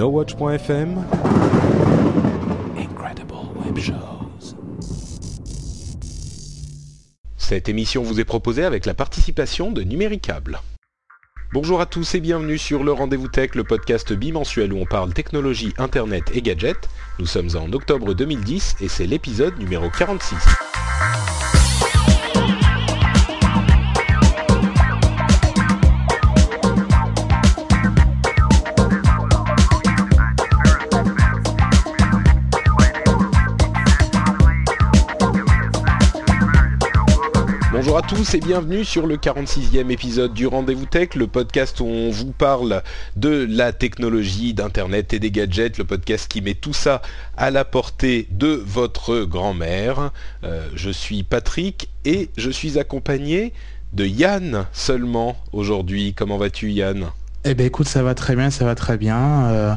NoWatch.fm. Cette émission vous est proposée avec la participation de Numéricable. Bonjour à tous et bienvenue sur le Rendez-vous Tech, le podcast bimensuel où on parle technologie, internet et gadgets. Nous sommes en octobre 2010 et c'est l'épisode numéro 46. Bonjour à tous et bienvenue sur le 46e épisode du Rendez-vous Tech, le podcast où on vous parle de la technologie, d'Internet et des gadgets, le podcast qui met tout ça à la portée de votre grand-mère. Euh, je suis Patrick et je suis accompagné de Yann seulement aujourd'hui. Comment vas-tu Yann? Eh ben écoute, ça va très bien, ça va très bien. Euh,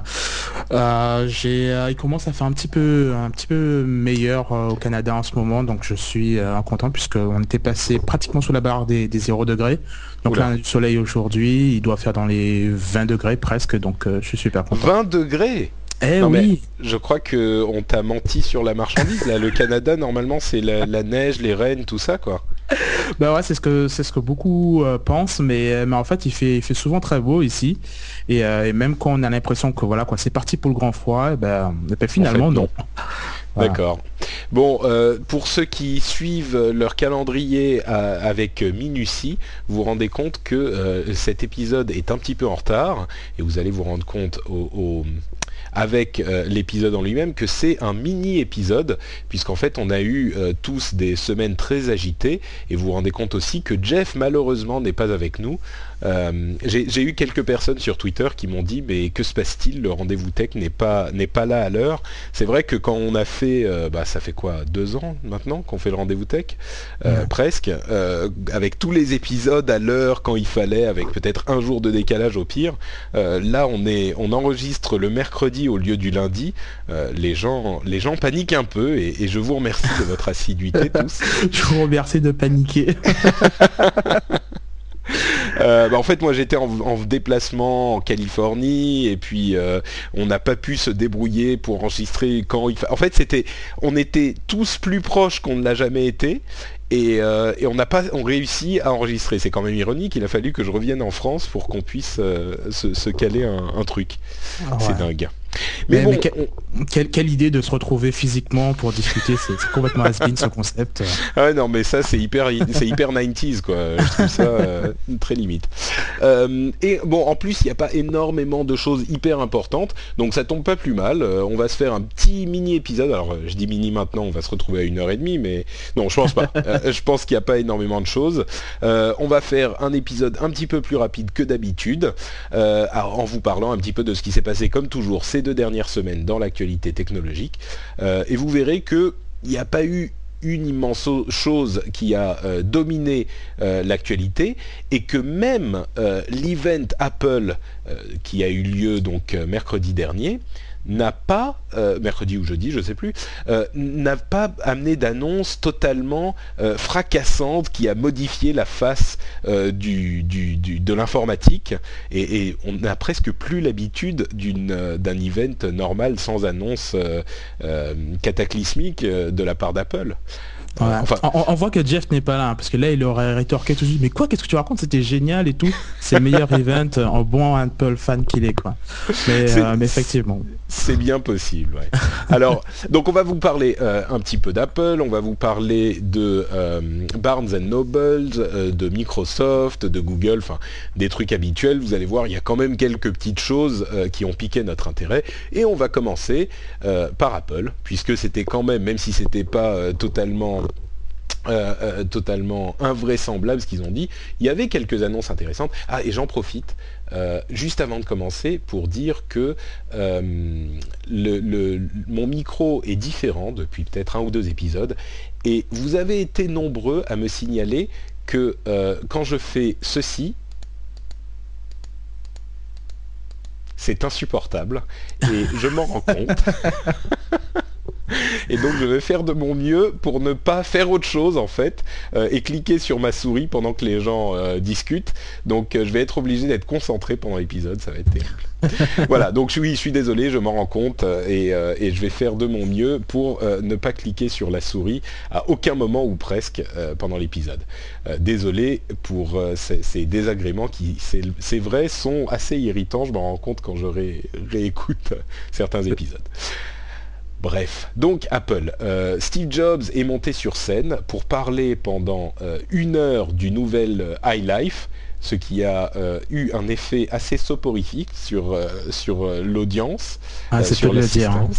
euh, j'ai, euh, il commence à faire un petit peu, un petit peu meilleur au Canada en ce moment, donc je suis content puisqu'on était passé pratiquement sous la barre des, des 0 degrés. Donc Oula. là, on a du soleil aujourd'hui, il doit faire dans les 20 degrés presque, donc je suis super content. 20 degrés? Eh Non, mais oui, Je crois que on t'a menti sur la marchandise. Là, le Canada, normalement, c'est la, la neige, les rennes, tout ça, quoi. bah ouais, c'est ce que c'est ce que beaucoup euh, pensent, mais, mais en fait, il fait, il fait souvent très beau ici, et, euh, et même quand on a l'impression que voilà quoi, c'est parti pour le grand froid, eh ben, eh ben, finalement non. non. Voilà. D'accord. Bon, euh, pour ceux qui suivent leur calendrier à- avec minutie, vous vous rendez compte que euh, cet épisode est un petit peu en retard, et vous allez vous rendre compte au- au- avec euh, l'épisode en lui-même que c'est un mini-épisode, puisqu'en fait on a eu euh, tous des semaines très agitées, et vous vous rendez compte aussi que Jeff malheureusement n'est pas avec nous. Euh, J'ai eu quelques personnes sur Twitter qui m'ont dit mais que se passe-t-il? Le rendez-vous tech n'est pas n'est pas là à l'heure. C'est vrai que quand on a fait, euh, bah ça fait quoi, deux ans maintenant qu'on fait le rendez-vous tech, euh, Ouais. presque, avec tous les épisodes à l'heure quand il fallait, avec peut-être un jour de décalage au pire. Là, on est, on enregistre le mercredi au lieu du lundi. Les gens, les gens paniquent un peu et, et je vous remercie de votre assiduité tous. Je vous remercie de paniquer. Euh, bah, en fait, moi j'étais en, en déplacement en Californie et puis euh, on n'a pas pu se débrouiller pour enregistrer quand il fa... En fait, c'était, on était tous plus proches qu'on ne l'a jamais été. Et, euh, et on n'a pas on réussi à enregistrer. C'est quand même ironique. Il a fallu que je revienne en France pour qu'on puisse se, se caler un, un truc. C'est Ouais. dingue. Mais, Mais- bon, mais Quelle, idée de se retrouver physiquement pour discuter, c'est complètement has ce concept. Ah non mais ça c'est hyper c'est hyper 90s quoi. Je trouve ça euh, très limite. Euh, et bon en plus il n'y a pas énormément de choses hyper importantes donc ça tombe pas plus mal. Euh, on va se faire un petit mini épisode. Alors je dis mini maintenant on va se retrouver à une heure et demie mais non je pense pas. Je pense qu'il n'y a pas énormément de choses. On va faire un épisode un petit peu plus rapide que d'habitude en vous parlant un petit peu de ce qui s'est passé comme toujours ces deux dernières semaines dans l'actualité technologique Euh, et vous verrez que il n'y a pas eu une immense chose qui a euh, dominé euh, l'actualité et que même l'event Apple qui a eu lieu donc mercredi dernier n'a pas, euh, mercredi ou jeudi, je sais plus, euh, n'a pas amené d'annonce totalement euh, fracassante qui a modifié la face de l'informatique et, et on n'a presque plus l'habitude d'un event normal sans annonce cataclysmique de la part d'Apple. Ouais. enfin, on, on voit que Jeff n'est pas là, hein, parce que là il aurait rétorqué tout de suite, mais quoi, qu'est-ce que tu racontes? C'était génial et tout. C'est le meilleur event en bon Apple fan qu'il est, quoi. Mais, euh, mais effectivement. C'est bien possible, ouais. Alors, donc on va vous parler euh, un petit peu d'Apple, on va vous parler de euh, Barnes Noble, euh, de Microsoft, de Google, enfin des trucs habituels. Vous allez voir, il y a quand même quelques petites choses qui ont piqué notre intérêt. Et on va commencer par Apple, puisque c'était quand même, même si c'était pas euh, totalement totalement invraisemblable ce qu'ils ont dit. Il y avait quelques annonces intéressantes. Ah, et j'en profite, juste avant de commencer, pour dire que mon micro est différent depuis peut-être un ou deux épisodes. Et vous avez été nombreux à me signaler que quand je fais ceci, c'est insupportable et je m'en rends compte. Et donc je vais faire de mon mieux pour ne pas faire autre chose en fait euh, et cliquer sur ma souris pendant que les gens euh, discutent. Donc euh, je vais être obligé d'être concentré pendant l'épisode, ça va être terrible. voilà, donc oui, je suis désolé, je m'en rends compte et, je vais faire de mon mieux pour ne pas cliquer sur la souris à aucun moment ou presque pendant l'épisode. désolé pour ces, désagréments qui, c'est vrai, sont assez irritants, je m'en rends compte quand je réécoute certains épisodes. Bref, donc Apple. Euh, Steve Jobs est monté sur scène pour parler pendant euh, une heure du nouvel euh, iLife, ce qui a eu un effet assez soporifique sur, sur l'audience. Ah, c'est pour le dire. Hein.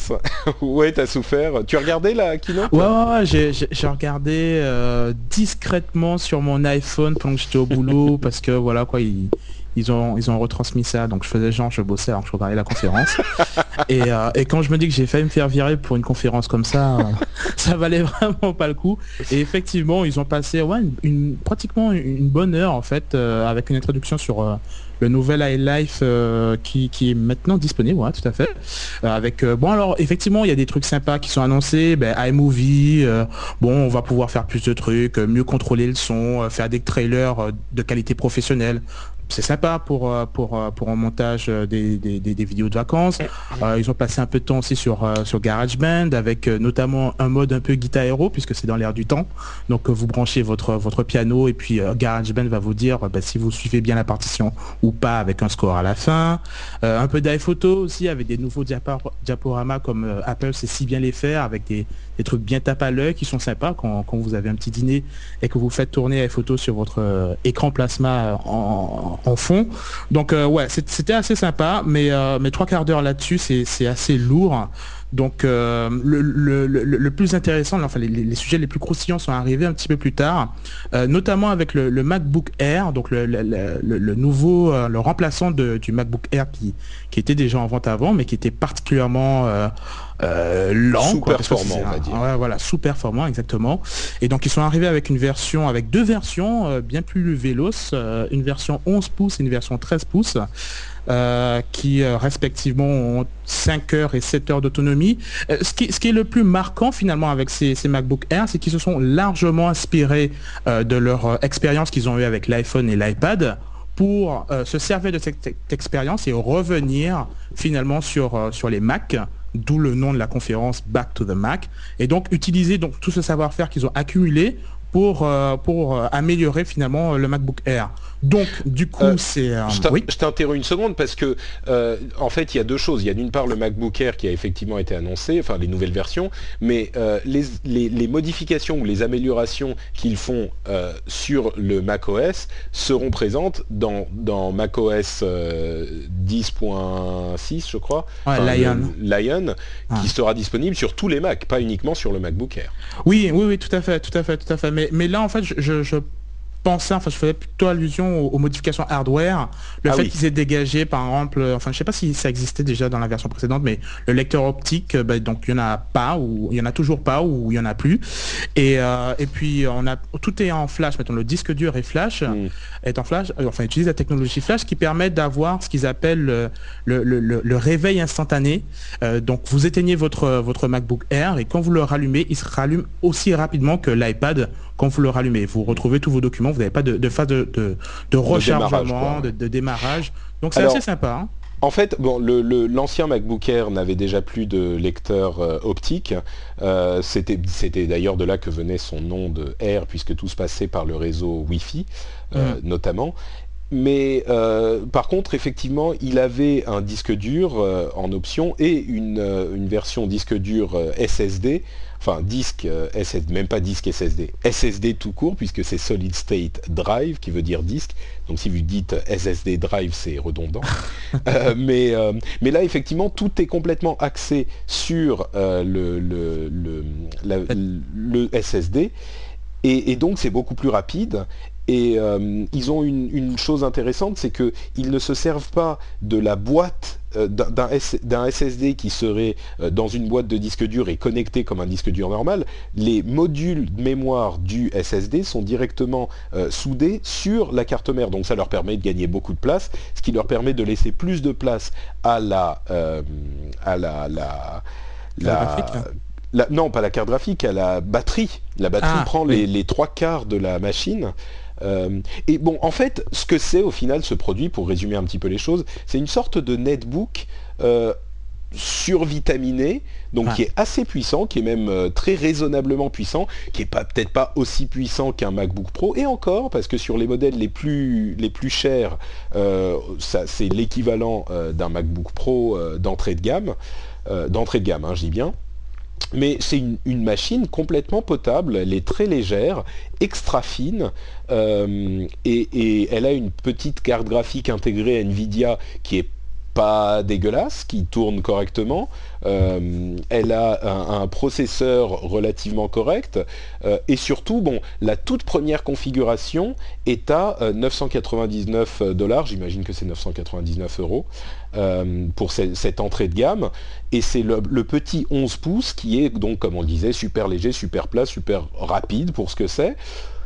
ouais, t'as souffert. Tu as regardé la keynote Ouais, ouais, j'ai, regardé discrètement sur mon iPhone pendant que j'étais au boulot parce que voilà quoi, il ils ont, ils ont retransmis ça, donc je faisais genre, je bossais alors que je regardais la conférence. Euh, et, quand je me dis que j'ai failli me faire virer pour une conférence comme ça, euh, ça valait vraiment pas le coup. Et effectivement, ils ont passé ouais, une, pratiquement une bonne heure en fait, euh, avec une introduction sur le nouvel iLife qui, qui, est maintenant disponible, ouais, tout à fait. avec bon alors effectivement il y a des trucs sympas qui sont annoncés, ben, iMovie, bon on va pouvoir faire plus de trucs, mieux contrôler le son, faire des trailers de qualité professionnelle c'est sympa pour, euh, pour, euh, pour un montage euh, des, vidéos de vacances. ils ont passé un peu de temps aussi sur, sur GarageBand avec notamment un mode un peu guitare hero puisque c'est dans l'air du temps. Donc vous branchez votre, votre piano et puis GarageBand va vous dire bah, si vous suivez bien la partition ou pas avec un score à la fin. un peu d'iPhoto aussi avec des nouveaux diaporamas comme Apple sait si bien les faire avec des, des trucs bien tape à l'œil qui sont sympas quand, vous avez un petit dîner et que vous faites tourner les photos sur votre euh, écran plasma en, fond. Donc euh, ouais, c'était assez sympa, euh, mais trois quarts d'heure là-dessus, c'est assez lourd. Donc euh, le, plus intéressant, enfin les, sujets les plus croustillants sont arrivés un petit peu plus tard, euh, notamment avec le, MacBook Air, donc le, nouveau, euh, le remplaçant du MacBook Air qui, qui était déjà en vente avant, mais qui était particulièrement lent, sous-performant, on va dire. voilà, sous-performant exactement. Et donc ils sont arrivés avec une version, avec deux versions bien plus véloces, une version 11 pouces et une version 13 pouces. Euh, qui euh, respectivement ont 5 heures et 7 heures d'autonomie. Euh, ce, qui, est le plus marquant finalement avec ces, MacBook Air, c'est qu'ils se sont largement inspirés de leur expérience qu'ils ont eue avec l'iPhone et l'iPad pour se servir de cette expérience et revenir finalement sur, sur les Mac d'où le nom de la conférence Back to the Mac, et donc utiliser donc tout ce savoir-faire qu'ils ont accumulé pour, pour améliorer finalement le MacBook Air. Donc, du coup, euh, c'est... Je t'interromps une seconde parce que, euh, en fait, il y a deux choses. Il y a d'une part le MacBook Air qui a effectivement été annoncé, enfin les nouvelles versions, mais euh, les, modifications ou les améliorations qu'ils font sur le macOS seront présentes dans, dans macOS 10.6, je crois. Lion. Lion, qui sera disponible sur tous les Macs, pas uniquement sur le MacBook Air. Oui, oui, oui, tout à fait, tout à fait, tout à fait. Mais, mais là, en fait, je, je pensais, enfin je faisais plutôt allusion aux, modifications hardware, le ah fait qu'ils aient dégagé par exemple, enfin je sais pas si ça existait déjà dans la version précédente, mais le lecteur optique, bah, donc il y en a pas ou il y en a toujours pas ou il y en a plus. Et, euh, et puis on a tout est en flash, maintenant le disque dur est flash, mm. est en flash, euh, enfin utilise la technologie flash qui permet d'avoir ce qu'ils appellent le, le, réveil instantané. Euh, donc vous éteignez votre votre MacBook Air et quand vous le rallumez, il se rallume aussi rapidement que l'iPad quand vous le rallumez. Vous retrouvez tous vos documents, vous n'avez pas de, phase de, de, rechargement, de, démarrage. Donc c'est assez sympa. Hein. En fait, bon, l'ancien MacBook Air n'avait déjà plus de lecteur euh, optique. Euh, C'était d'ailleurs de là que venait son nom de Air, puisque tout se passait par le réseau Wi-Fi, euh, mm. notamment. Mais euh, par contre, effectivement, il avait un disque dur en option et une, une version disque dur SSD enfin disque euh, SSD, même pas disque SSD, SSD tout court puisque c'est Solid State Drive qui veut dire disque. Donc si vous dites SSD Drive, c'est redondant. Euh, mais, euh, mais là effectivement tout est complètement axé sur le, le, le, SSD et, donc c'est beaucoup plus rapide. Et euh, ils ont une, chose intéressante, c'est qu'ils ne se servent pas de la boîte euh, d'un SSD qui serait euh, dans une boîte de disque dur et connecté comme un disque dur normal. Les modules de mémoire du SSD sont directement soudés sur la carte mère. Donc ça leur permet de gagner beaucoup de place, ce qui leur permet de laisser plus de place à la... à la, la, non, pas la carte graphique, à la batterie. La batterie ah, prend les, trois quarts de la machine. Euh, et bon, en fait, ce que c'est au final ce produit, pour résumer un petit peu les choses, c'est une sorte de netbook euh, survitaminé, donc ah. qui est assez puissant, qui est même euh, très raisonnablement puissant, qui est pas peut-être pas aussi puissant qu'un MacBook Pro, et encore parce que sur les modèles les plus les plus chers, c'est l'équivalent d'un MacBook Pro d'entrée de gamme, d'entrée de gamme, hein, je dis bien mais c'est une, machine complètement potable, elle est très légère, extra fine, euh, et, elle a une petite carte graphique intégrée Nvidia qui est pas dégueulasse, qui tourne correctement. Euh, elle a un, processeur relativement correct. Euh, et surtout, bon, la toute première configuration est à 999 dollars. J'imagine que c'est 999 euros. Euh, pour cette entrée de gamme. Et c'est le, petit 11 pouces qui est donc, comme on disait, super léger, super plat, super rapide pour ce que c'est.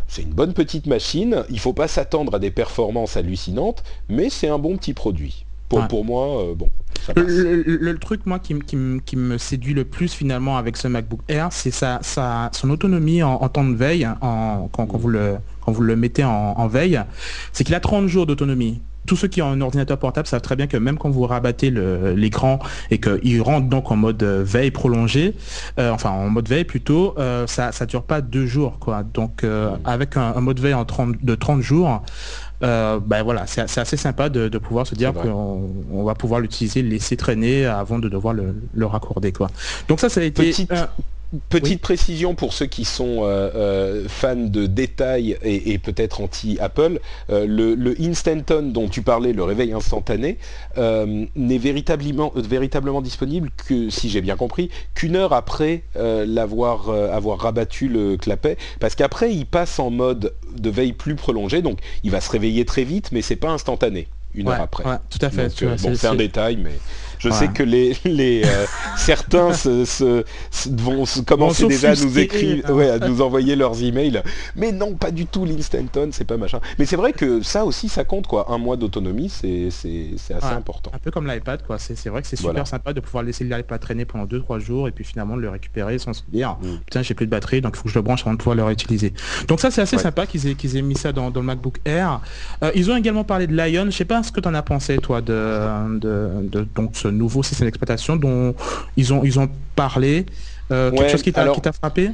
C'est une bonne petite machine. Il ne faut pas s'attendre à des performances hallucinantes, mais c'est un bon petit produit. Pour, pour moi, euh, bon. Le, truc, moi, qui, me séduit le plus finalement avec ce MacBook Air, c'est sa, son autonomie en, temps de veille, en, quand, vous le, quand vous le mettez en veille, c'est qu'il a 30 jours d'autonomie tous ceux qui ont un ordinateur portable savent très bien que même quand vous rabattez l'écran et qu'il rentre donc en mode euh, veille prolongée, euh, enfin en mode veille plutôt, euh, ça ne dure pas deux jours. quoi. Donc avec un, mode veille en 30, de 30 jours, ben voilà, c'est assez sympa de, pouvoir se dire qu'on va pouvoir l'utiliser, le laisser traîner avant de devoir le, raccorder. Quoi. Donc ça, ça a été... Petite précision pour ceux qui sont euh, euh, fans de détails et, peut-être anti-Apple, euh, le, le, Instanton dont tu parlais, le réveil instantané, n'est véritablement, véritablement disponible que, si j'ai bien compris, qu'une heure après l'avoir avoir rabattu le clapet, parce qu'après il passe en mode de veille plus prolongée, donc il va se réveiller très vite, mais c'est pas instantané une heure après. tout à fait. bon, c'est un détail, mais je sais que les, les euh, certains se, vont commencer déjà à nous écrire, ouais, à nous envoyer leurs emails. Mais non, pas du tout l'Instanton, c'est pas machin. Mais c'est vrai que ça aussi, ça compte quoi. Un mois d'autonomie, c'est assez important. Un peu comme l'iPad, quoi. C'est vrai que c'est super sympa de pouvoir laisser l'iPad traîner pendant 2-3 jours et puis finalement le récupérer sans se dire mm. putain j'ai plus de batterie donc il faut que je le branche avant de pouvoir le réutiliser. Donc ça c'est assez sympa qu'ils aient, aient mis ça dans, le MacBook Air. Euh, ils ont également parlé de Lion. Je sais pas ce que tu en as pensé toi de, de, donc ce nouveau système d'exploitation dont ils ont, ils ont parlé. Euh, quelque chose qui t'a frappé?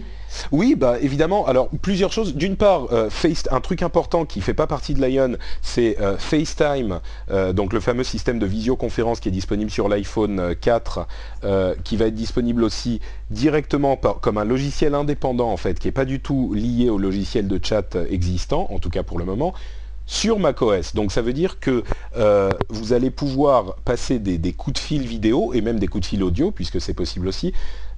Oui, bah évidemment. Alors plusieurs choses. D'une part, euh, Face, un truc important qui fait pas partie de Lion, c'est euh, FaceTime, donc le fameux système de visioconférence qui est disponible sur l'iPhone 4, qui va être disponible aussi directement comme un logiciel indépendant en fait, qui est pas du tout lié au logiciel de chat existant, en tout cas pour le moment sur macOS. Donc ça veut dire que euh, vous allez pouvoir passer des, coups de fil vidéo et même des coups de fil audio, puisque c'est possible aussi,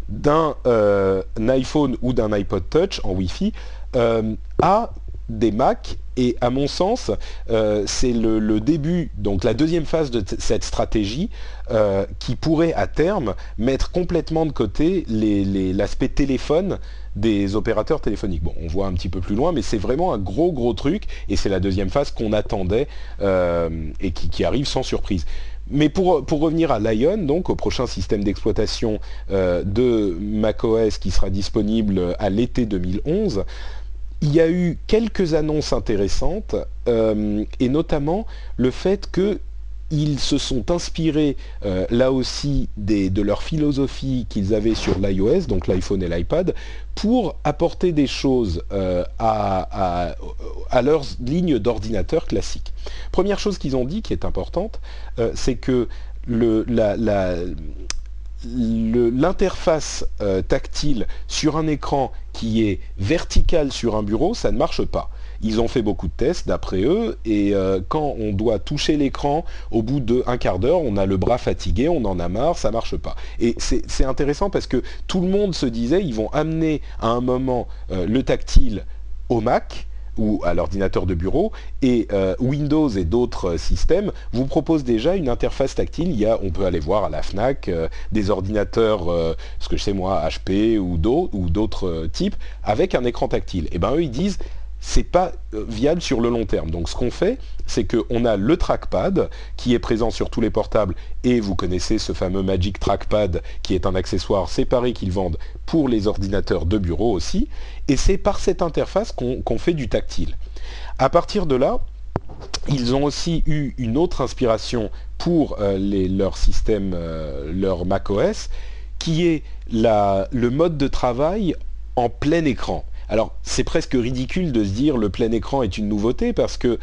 d'un euh, iPhone ou d'un iPod Touch en Wi-Fi euh, à des Mac et à mon sens, euh, c'est le, début, donc la deuxième phase de cette stratégie euh, qui pourrait à terme mettre complètement de côté l'aspect téléphone des opérateurs téléphoniques. Bon, on voit un petit peu plus loin, mais c'est vraiment un gros gros truc et c'est la deuxième phase qu'on attendait euh, et qui, arrive sans surprise. Mais pour, pour, revenir à Lion, donc au prochain système d'exploitation de macOS qui sera disponible à l'été 2011, il y a eu quelques annonces intéressantes, euh, et notamment le fait qu'ils se sont inspirés euh, là aussi de leur philosophie qu'ils avaient sur l'iOS, donc l'iPhone et l'iPad, pour apporter des choses euh, à, leurs lignes d'ordinateur classiques. Première chose qu'ils ont dit qui est importante, c'est que le, la, l'interface euh, tactile sur un écran qui est vertical sur un bureau, ça ne marche pas. Ils ont fait beaucoup de tests d'après eux et euh, quand on doit toucher l'écran au bout d'un quart d'heure, on a le bras fatigué, on en a marre, ça marche pas. Et c'est intéressant parce que tout le monde se disait ils vont amener à un moment euh, le tactile au Mac ou à l'ordinateur de bureau, et euh, Windows et d'autres euh, systèmes vous proposent déjà une interface tactile. Il y a, on peut aller voir à la FNAC euh, des ordinateurs, ce que je sais moi, HP ou d'autres types, avec un écran tactile. Et ben eux, ils disent, c'est pas euh, viable sur le long terme. Donc ce qu'on fait, c'est qu'on a le trackpad qui est présent sur tous les portables et vous connaissez ce fameux Magic Trackpad qui est un accessoire séparé qu'ils vendent pour les ordinateurs de bureau aussi. Et c'est par cette interface qu'on fait du tactile. À partir de là, ils ont aussi eu une autre inspiration pour euh, leur système, euh, leur macOS, qui est le mode de travail en plein écran. Alors c'est presque ridicule de se dire le plein écran est une nouveauté parce que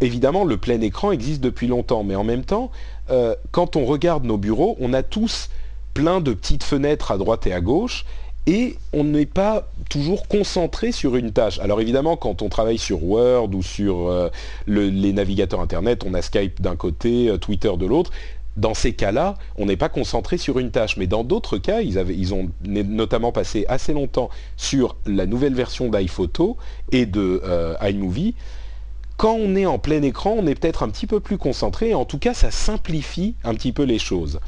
évidemment le plein écran existe depuis longtemps, mais en même temps, euh, quand on regarde nos bureaux, on a tous plein de petites fenêtres à droite et à gauche et on n'est pas toujours concentré sur une tâche. Alors évidemment, quand on travaille sur Word ou sur euh, les navigateurs Internet, on a Skype d'un côté, euh, Twitter de l'autre dans ces cas-là, on n'est pas concentré sur une tâche. Mais dans d'autres cas, ils, ont notamment passé assez longtemps sur la nouvelle version d'iPhoto et de euh, iMovie. Quand on est en plein écran, on est peut-être un petit peu plus concentré. En tout cas, ça simplifie un petit peu les choses.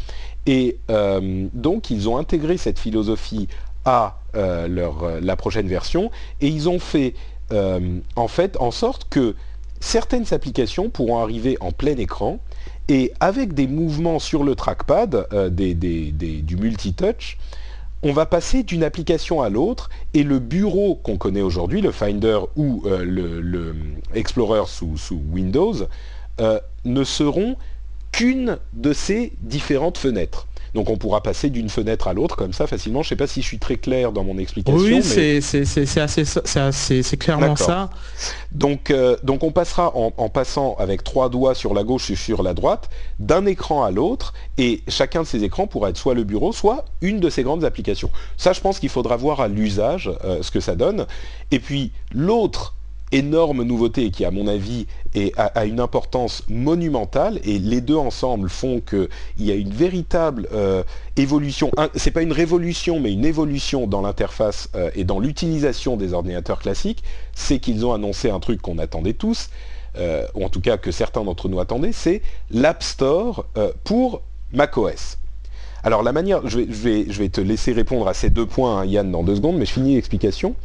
Et euh, donc, ils ont intégré cette philosophie à euh, leur, la prochaine version et ils ont fait en fait en sorte que certaines applications pourront arriver en plein écran et avec des mouvements sur le trackpad, euh, du multitouch, on va passer d'une application à l'autre et le bureau qu'on connaît aujourd'hui, le Finder ou euh, sous, Windows, euh, ne seront qu'une de ces différentes fenêtres. Donc on pourra passer d'une fenêtre à l'autre comme ça facilement. Je ne sais pas si je suis très clair dans mon explication. Oui, c'est c'est clairement ça. Donc, euh, donc on passera en, passant avec trois doigts sur la gauche et sur la droite d'un écran à l'autre et chacun de ces écrans pourra être soit le bureau, soit une de ces grandes applications. Ça, je pense qu'il faudra voir à l'usage euh, ce que ça donne. Et puis l'autre énorme nouveauté qui, à mon avis, a, une importance monumentale et les deux ensemble font qu'il y a une véritable euh, évolution. C'est pas une révolution, mais une évolution dans l'interface euh, et dans l'utilisation des ordinateurs classiques. C'est qu'ils ont annoncé un truc qu'on attendait tous, euh, ou en tout cas que certains d'entre nous attendaient, c'est l'App Store pour macOS. Alors la manière, je vais, je vais, te laisser répondre à ces deux points, hein, Yann, dans deux secondes, mais je finis l'explication.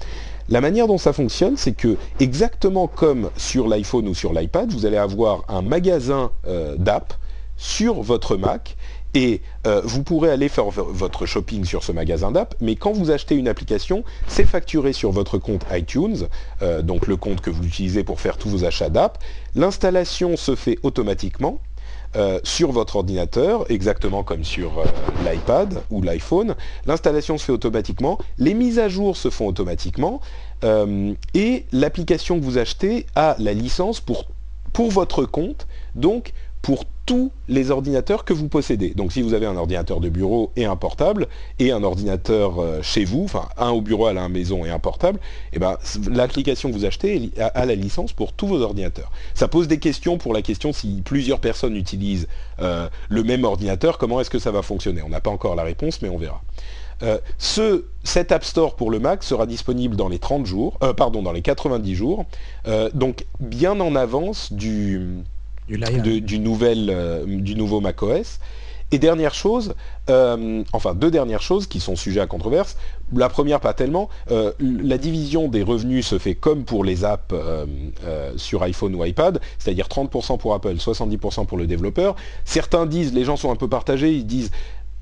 La manière dont ça fonctionne, c'est que exactement comme sur l'iPhone ou sur l'iPad, vous allez avoir un magasin euh, d'app sur votre Mac et euh, vous pourrez aller faire votre shopping sur ce magasin d'app, mais quand vous achetez une application, c'est facturé sur votre compte iTunes, euh, donc le compte que vous utilisez pour faire tous vos achats d'app. L'installation se fait automatiquement euh, sur votre ordinateur, exactement comme sur euh, l'iPad ou l'iPhone. L'installation se fait automatiquement, les mises à jour se font automatiquement, euh, et l'application que vous achetez a la licence pour, pour votre compte, donc pour tous les ordinateurs que vous possédez. Donc si vous avez un ordinateur de bureau et un portable, et un ordinateur euh, chez vous, enfin un au bureau, à la maison et un portable, eh ben, l'application que vous achetez a, la licence pour tous vos ordinateurs. Ça pose des questions pour la question si plusieurs personnes utilisent euh, le même ordinateur, comment est-ce que ça va fonctionner? On n'a pas encore la réponse, mais on verra. Euh, ce, cet App Store pour le Mac sera disponible dans les 30 jours, pardon, dans les 90 jours, donc bien en avance du, du, nouvel, euh, nouveau macOS. Et dernière chose, euh, enfin deux dernières choses qui sont sujets à controverse. La première pas tellement, euh, la division des revenus se fait comme pour les apps sur iPhone ou iPad, c'est-à-dire 30% pour Apple, 70% pour le développeur. Certains disent, les gens sont un peu partagés, ils disent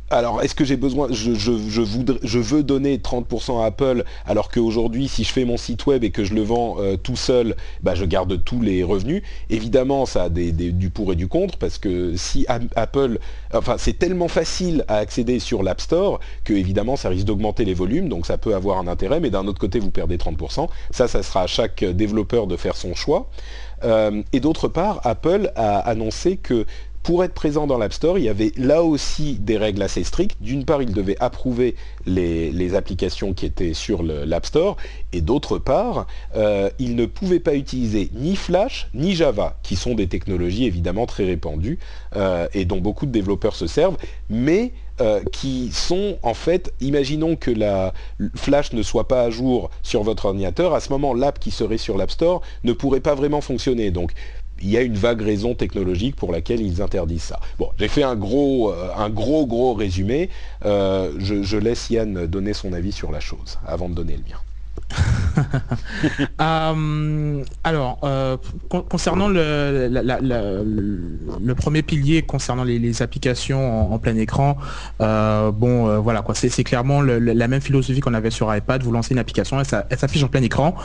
alors, est-ce que j'ai besoin, je, veux donner 30% à Apple, alors qu'aujourd'hui, si je fais mon site web et que je le vends euh, tout seul, bah, je garde tous les revenus. Évidemment, ça a du pour et du contre, parce que si Apple, enfin, c'est tellement facile à accéder sur l'App Store que évidemment, ça risque d'augmenter les volumes, donc ça peut avoir un intérêt, mais d'un autre côté, vous perdez 30%. Ça, ça sera à chaque développeur de faire son choix. Euh, et d'autre part, Apple a annoncé que pour être présent dans l'App Store, il y avait là aussi des règles assez strictes. D'une part, il devait approuver les, applications qui étaient sur l'App Store, et d'autre part, euh, il ne pouvait pas utiliser ni Flash ni Java, qui sont des technologies évidemment très répandues euh, et dont beaucoup de développeurs se servent, mais euh, qui sont en fait, imaginons que la Flash ne soit pas à jour sur votre ordinateur, à ce moment l'app qui serait sur l'App Store ne pourrait pas vraiment fonctionner. Donc il y a une vague raison technologique pour laquelle ils interdisent ça. Bon, j'ai fait un gros, euh, gros résumé. Euh, je laisse Yann donner son avis sur la chose avant de donner le mien. Euh, alors, euh, concernant le, premier pilier, concernant les, applications en, plein écran, euh, bon, voilà, quoi, c'est clairement la même philosophie qu'on avait sur iPad. Vous lancez une application, elle, s'affiche en plein écran.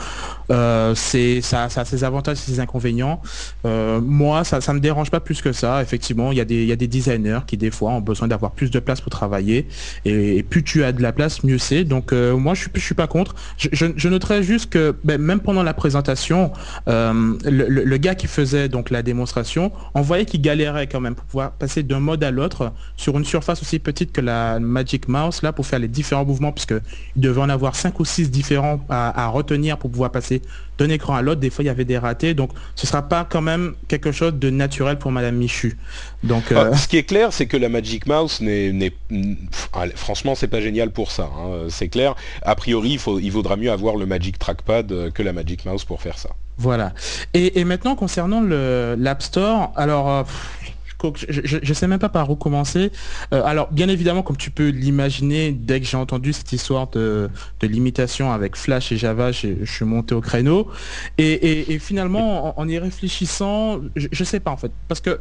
c'est ça, ça, a ses avantages et ses inconvénients. moi, ça, ne me dérange pas plus que ça. Effectivement, il y, a des, designers qui des fois ont besoin d'avoir plus de place pour travailler. Et, plus tu as de la place, mieux c'est. Donc, moi, je ne suis pas contre. je, je, noterais juste que ben, même pendant la présentation, euh, le, gars qui faisait donc la démonstration, on voyait qu'il galérait quand même pour pouvoir passer d'un mode à l'autre sur une surface aussi petite que la Magic Mouse là pour faire les différents mouvements puisque il devait en avoir cinq ou six différents à, retenir pour pouvoir passer d'un écran à l'autre. Des fois il y avait des ratés, donc ce sera pas quand même quelque chose de naturel pour Madame Michu. Donc ah, euh, ce qui est clair, c'est que la Magic Mouse n'est, franchement c'est pas génial pour ça. Hein. C'est clair. A priori, il, faut, il vaudra mieux avoir le Magic Trackpad euh, que la Magic Mouse pour faire ça. Voilà. Et, maintenant concernant l'App Store, alors je ne sais même pas par où commencer. Euh, alors bien évidemment, comme tu peux l'imaginer, dès que j'ai entendu cette histoire de, limitation avec Flash et Java, je suis monté au créneau. Et, finalement, en, y réfléchissant, je ne sais pas en fait, parce que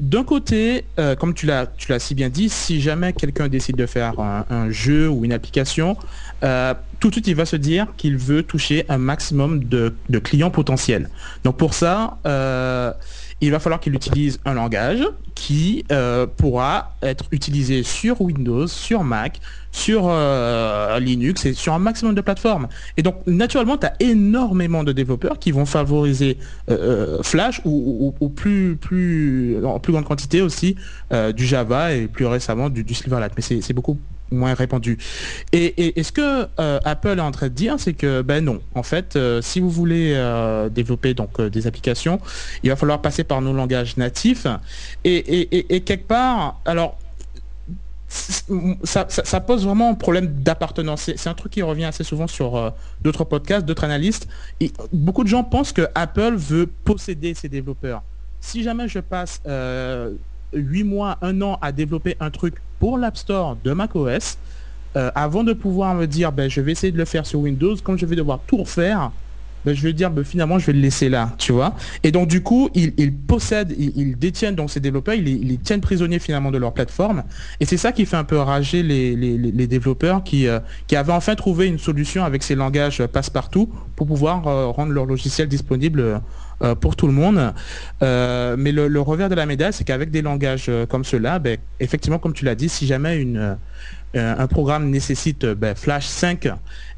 d'un côté, euh, comme tu l'as, tu l'as si bien dit, si jamais quelqu'un décide de faire un, jeu ou une application, euh, tout de suite il va se dire qu'il veut toucher un maximum de, clients potentiels. Donc pour ça, il va falloir qu'il utilise un langage qui euh, pourra être utilisé sur Windows, sur Mac, sur euh, Linux et sur un maximum de plateformes. Et donc, naturellement, tu as énormément de développeurs qui vont favoriser euh, Flash ou, en plus grande quantité aussi du Java et plus récemment du, du Silverlight. Mais c'est beaucoup moins répandu. Et, ce que euh, Apple est en train de dire, c'est que ben non, en fait, euh, si vous voulez euh, développer donc des applications, il va falloir passer par nos langages natifs. Et, quelque part, alors ça, pose vraiment un problème d'appartenance. C'est un truc qui revient assez souvent sur d'autres podcasts, d'autres analystes. Et beaucoup de gens pensent que Apple veut posséder ses développeurs. Si jamais je passe 8 mois, un an à développer un truc pour l'App Store de macOS, euh, avant de pouvoir me dire ben, je vais essayer de le faire sur Windows, quand je vais devoir tout refaire, ben, je vais dire ben, finalement je vais le laisser là, tu vois. Et donc du coup, ils, possèdent, ils, détiennent donc ces développeurs, ils, les tiennent prisonniers finalement de leur plateforme. Et c'est ça qui fait un peu rager les, développeurs qui, euh, qui avaient enfin trouvé une solution avec ces langages passe-partout pour pouvoir euh, rendre leur logiciel disponible euh, pour tout le monde. Euh, mais le, revers de la médaille, c'est qu'avec des langages euh, comme cela, ben, effectivement, comme tu l'as dit, si jamais une, un programme nécessite ben, Flash 5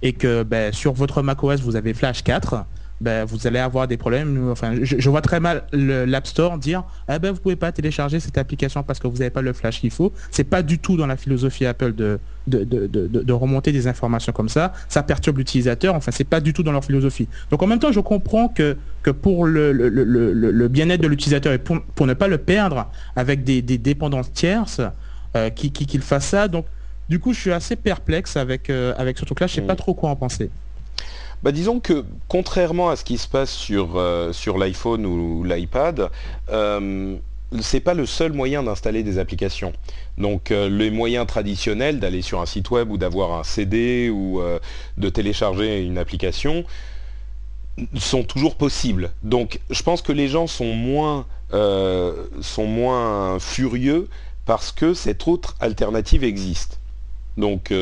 et que ben, sur votre macOS vous avez Flash 4, ben, vous allez avoir des problèmes. Je, vois très mal l'App Store dire ah ben, vous pouvez pas télécharger cette application parce que vous n'avez pas le flash qu'il faut. C'est pas du tout dans la philosophie Apple de, remonter des informations comme ça. Ça perturbe l'utilisateur. Enfin, c'est pas du tout dans leur philosophie. Donc en même temps, je comprends que, pour le, bien-être de l'utilisateur et pour, ne pas le perdre avec des, dépendances tierces, euh, qu'il fasse ça. Du coup, je suis assez perplexe avec, euh, avec ce truc-là. Je sais pas trop quoi en penser. Bah, disons que contrairement à ce qui se passe sur, euh, sur l'iPhone ou, l'iPad, euh, c'est pas le seul moyen d'installer des applications. Donc euh, les moyens traditionnels d'aller sur un site web ou d'avoir un CD ou de télécharger une application sont toujours possibles. Donc je pense que les gens sont moins, sont moins furieux parce que cette autre alternative existe. Donc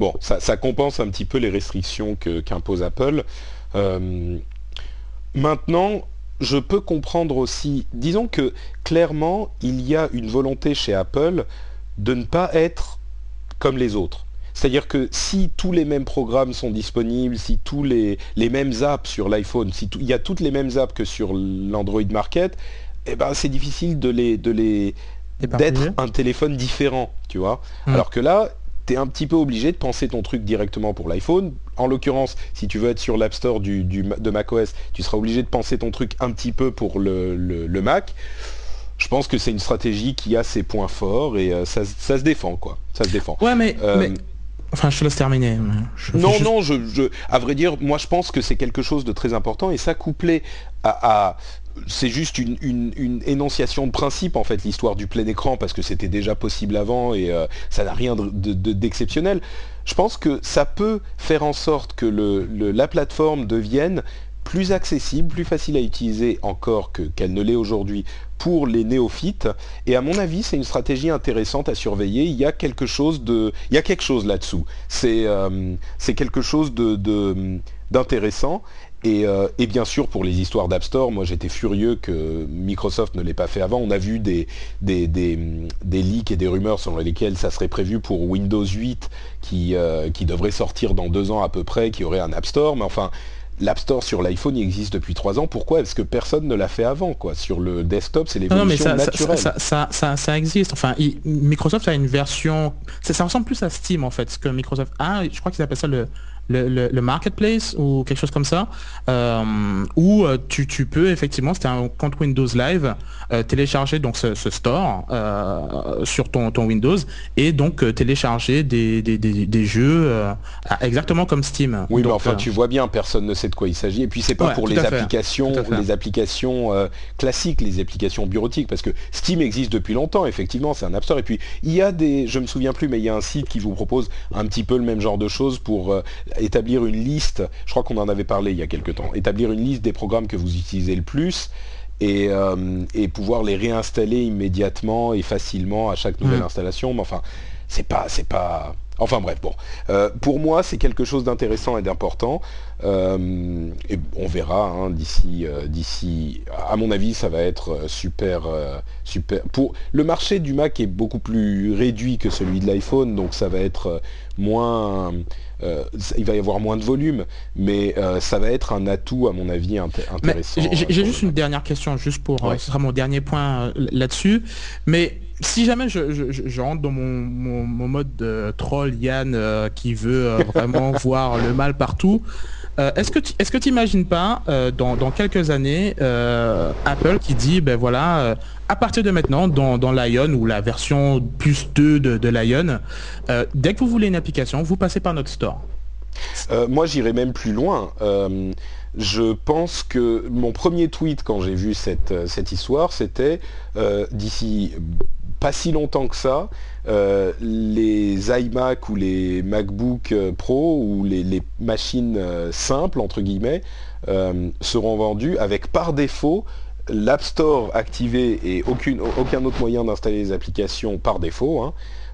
Bon, ça, compense un petit peu les restrictions qu'impose Apple. Euh, maintenant, je peux comprendre aussi, disons que clairement, il y a une volonté chez Apple de ne pas être comme les autres. C'est-à-dire que si tous les mêmes programmes sont disponibles, si tous les, mêmes apps sur l'iPhone, si il y a toutes les mêmes apps que sur l'Android Market, eh ben, c'est difficile de les, de les, d'être un téléphone différent, tu vois. Hmm. Alors que là, tu es un petit peu obligé de penser ton truc directement pour l'iPhone. En l'occurrence, si tu veux être sur l'App Store du, de macOS, tu seras obligé de penser ton truc un petit peu pour le, le, Mac. Je pense que c'est une stratégie qui a ses points forts et euh, ça, ça, se défend, quoi. Ça se défend. Ouais, mais, euh, mais... Enfin, je te laisse terminer. non, non, je, je, à vrai dire, moi je pense que c'est quelque chose de très important et ça couplé à, c'est juste une, énonciation de principe en fait l'histoire du plein écran parce que c'était déjà possible avant et euh, ça n'a rien d'exceptionnel. je pense que ça peut faire en sorte que la plateforme devienne plus accessible, plus facile à utiliser encore qu'elle ne l'est aujourd'hui pour les néophytes. Et à mon avis, c'est une stratégie intéressante à surveiller. Il y a quelque chose là-dessous. C'est euh, quelque chose d'intéressant. Euh, et, bien sûr, pour les histoires d'App Store, moi j'étais furieux que Microsoft ne l'ait pas fait avant. On a vu des, des, leaks et des rumeurs selon lesquelles ça serait prévu pour Windows 8 qui, euh, qui devrait sortir dans deux ans à peu près, qui aurait un App Store. Mais enfin, l'App Store sur l'iPhone il existe depuis trois ans. Pourquoi Est-ce que personne ne l'a fait avant quoi? Sur le desktop, c'est l'évolution naturelle. Ça, ça, ça, ça, existe. Enfin, Microsoft a une version. Ça, ressemble plus à Steam en fait, ce que Microsoft a. Je crois qu'ils appellent ça le le, marketplace ou quelque chose comme ça, euh, où euh, tu, peux effectivement, c'était un compte Windows Live, euh, télécharger donc ce, store sur ton, ton Windows et donc télécharger des, des, jeux exactement comme Steam. Oui, mais enfin tu vois bien, personne ne sait de quoi il s'agit. Et puis c'est pas pour les applications, les applications classiques, les applications bureautiques, parce que Steam existe depuis longtemps, effectivement, c'est un App Store. Et puis il y a des, je me souviens plus, mais il y a un site qui vous propose un petit peu le même genre de choses pour établir une liste, je crois qu'on en avait parlé il y a quelques temps, établir une liste des programmes que vous utilisez le plus et, euh, pouvoir les réinstaller immédiatement et facilement à chaque nouvelle mmh. installation. Mais enfin, c'est pas, c'est pas. Enfin bref, bon. Euh, pour moi, c'est quelque chose d'intéressant et d'important. Euh, et on verra hein, d'ici, d'ici. À mon avis, ça va être super, super. Pour le marché du Mac est beaucoup plus réduit que celui de l'iPhone, donc ça va être moins euh, il va y avoir moins de volume, mais euh, ça va être un atout à mon avis intéressant. J'ai juste une dernière question, juste pour, euh, ce sera mon dernier point là-dessus, mais si jamais je, rentre dans mon, mode de troll Yann qui veut vraiment voir le mal partout, est-ce que tu est-ce que t'imagines pas dans, quelques années Apple qui dit ben voilà à partir de maintenant, dans, dans Lion ou la version plus 2 de, de Lion, euh, dès que vous voulez une application, vous passez par notre store. Euh, moi, j'irai même plus loin. Euh, je pense que mon premier tweet quand j'ai vu cette, cette histoire, c'était d'ici pas si longtemps que ça, les iMac ou les MacBook Pro ou les, machines simples, entre guillemets, seront vendus avec par défaut l'App Store activé et aucun autre moyen d'installer les applications par défaut, hein,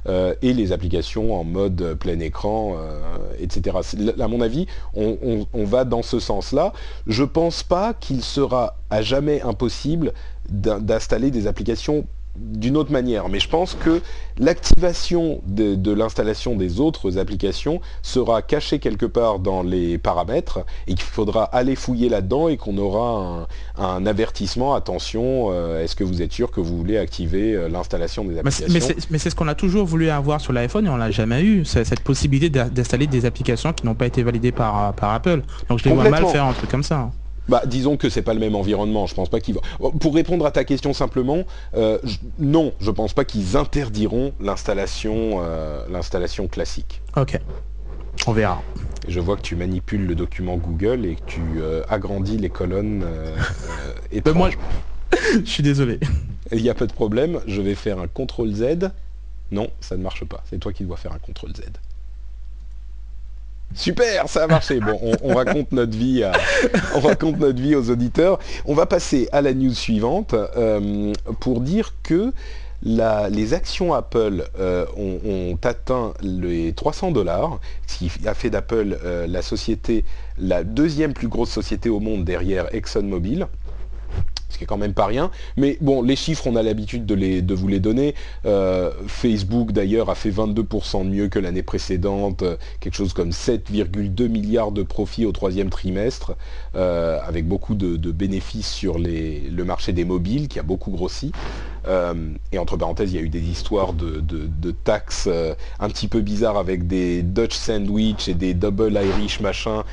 euh, et les applications en mode plein écran, euh, etc. À mon avis, on, on, va dans ce sens-là. Je pense pas qu'il sera à jamais impossible d'installer des applications d'une autre manière. Mais je pense que l'activation de, l'installation des autres applications sera cachée quelque part dans les paramètres et qu'il faudra aller fouiller là-dedans et qu'on aura un, avertissement, attention, euh, est-ce que vous êtes sûr que vous voulez activer euh, l'installation des applications Mais c'est ce qu'on a toujours voulu avoir sur l'iPhone et on l'a jamais eu, cette possibilité d'installer des applications qui n'ont pas été validées par, par Apple. Donc je les vois mal faire un truc comme ça. Bah, disons que c'est pas le même environnement. Je pense pas qu'ils vont. Pour répondre à ta question simplement, euh, non, je pense pas qu'ils interdiront l'installation, euh, l'installation classique. Ok, on verra. Je vois que tu manipules le document Google et que tu euh, agrandis les colonnes. et ben, moi, je suis désolé. Il n'y a pas de problème. Je vais faire un CTRL Z. Non, ça ne marche pas. C'est toi qui dois faire un CTRL Z. Super, ça a marché. Bon, on, raconte notre vie, aux auditeurs. On va passer à la news suivante euh, pour dire que les actions Apple euh, ont, atteint les 300 dollars, ce qui a fait d'Apple euh, la société, la deuxième plus grosse société au monde derrière ExxonMobil ce qui est quand même pas rien. Mais bon, les chiffres, on a l'habitude de, vous les donner. Facebook d'ailleurs a fait 22% de mieux que l'année précédente, quelque chose comme 7,2 milliards de profits au troisième trimestre, avec beaucoup de, bénéfices sur le marché des mobiles qui a beaucoup grossi. Et entre parenthèses, il y a eu des histoires de, taxes un petit peu bizarres avec des Dutch sandwich et des double Irish machin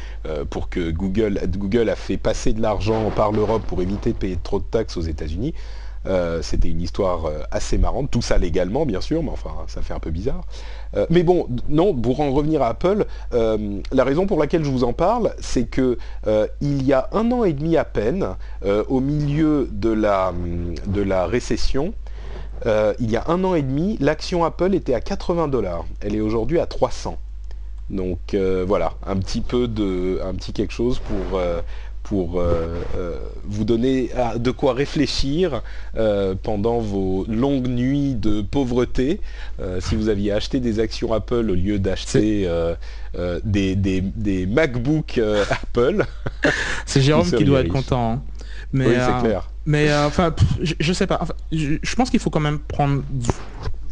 pour que Google, Google a fait passer de l'argent par l'Europe pour éviter de payer trop de taxes aux États-Unis. Euh, c'était une histoire euh, assez marrante, tout ça légalement bien sûr, mais enfin ça fait un peu bizarre. Euh, mais bon, non, pour en revenir à Apple, la raison pour laquelle je vous en parle, c'est que il y a un an et demi à peine, au milieu de la, de la récession, il y a un an et demi, l'action Apple était à 80 dollars. Elle est aujourd'hui à 300. Donc voilà, un petit peu de, un petit quelque chose pour pour euh, euh, vous donner de quoi réfléchir euh, pendant vos longues nuits de pauvreté. si vous aviez acheté des actions Apple au lieu d'acheter des, des, des, MacBook Apple. C'est Jérôme qui doit être content. Hein. Mais, oui, c'est clair. Mais enfin, je, je, sais pas. je, pense qu'il faut quand même prendre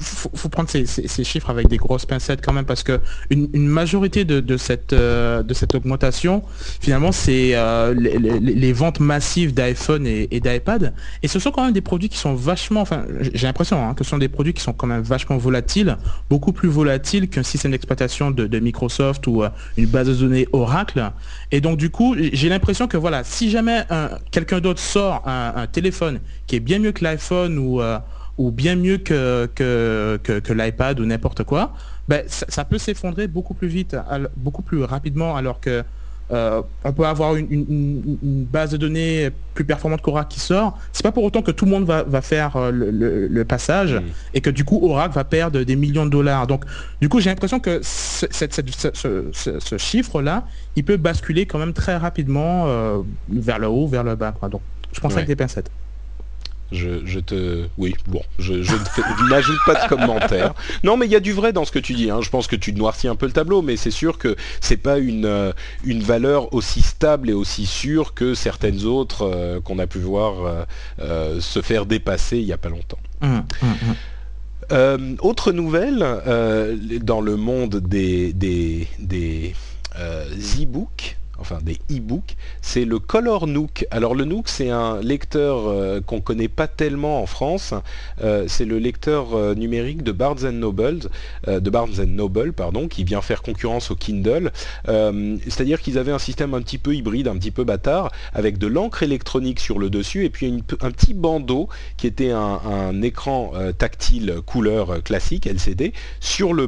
faut, faut prendre ces, chiffres avec des grosses pincettes quand même parce que une, majorité de, cette, euh, de cette augmentation, finalement, c'est euh, les, ventes massives d'iPhone et, d'iPad. Et ce sont quand même des produits qui sont vachement, enfin, j'ai l'impression hein, que ce sont des produits qui sont quand même vachement volatiles, beaucoup plus volatiles qu'un système d'exploitation de, Microsoft ou euh, une base de données Oracle. Et donc du coup, j'ai l'impression que voilà, si jamais quelqu'un d'autre sort un, téléphone qui est bien mieux que l'iPhone ou ou bien mieux que, que, l'iPad ou n'importe quoi, ben, ça, peut s'effondrer beaucoup plus vite, beaucoup plus rapidement, alors que euh, on peut avoir une, base de données plus performante qu'Oracle qui sort. C'est pas pour autant que tout le monde va, faire euh, le, passage et que du coup Oracle va perdre des millions de dollars. Donc du coup j'ai l'impression que ce, chiffre-là, il peut basculer quand même très rapidement euh, vers le haut, vers le bas. Donc je pense avec des pincettes. Je, te, oui, bon, je, n'ajoute pas de commentaires. Non, mais il y a du vrai dans ce que tu dis. Hein. Je pense que tu noircis un peu le tableau, mais c'est sûr que c'est pas une euh, une valeur aussi stable et aussi sûre que certaines autres euh, qu'on a pu voir euh, se faire dépasser il y a pas longtemps. Hum, hum, hum. autre nouvelle dans le monde des des, des e-books enfin des e-books, c'est le Color Nook. Alors le Nook, c'est un lecteur euh, qu'on connaît pas tellement en France. Euh, c'est le lecteur euh, numérique de Barnes Noble, de Barnes Noble, pardon, qui vient faire concurrence au Kindle. C'est-à-dire qu'ils avaient un système un petit peu hybride, un petit peu bâtard, avec de l'encre électronique sur le dessus et puis un petit bandeau qui était un, un écran tactile couleur classique LCD sur le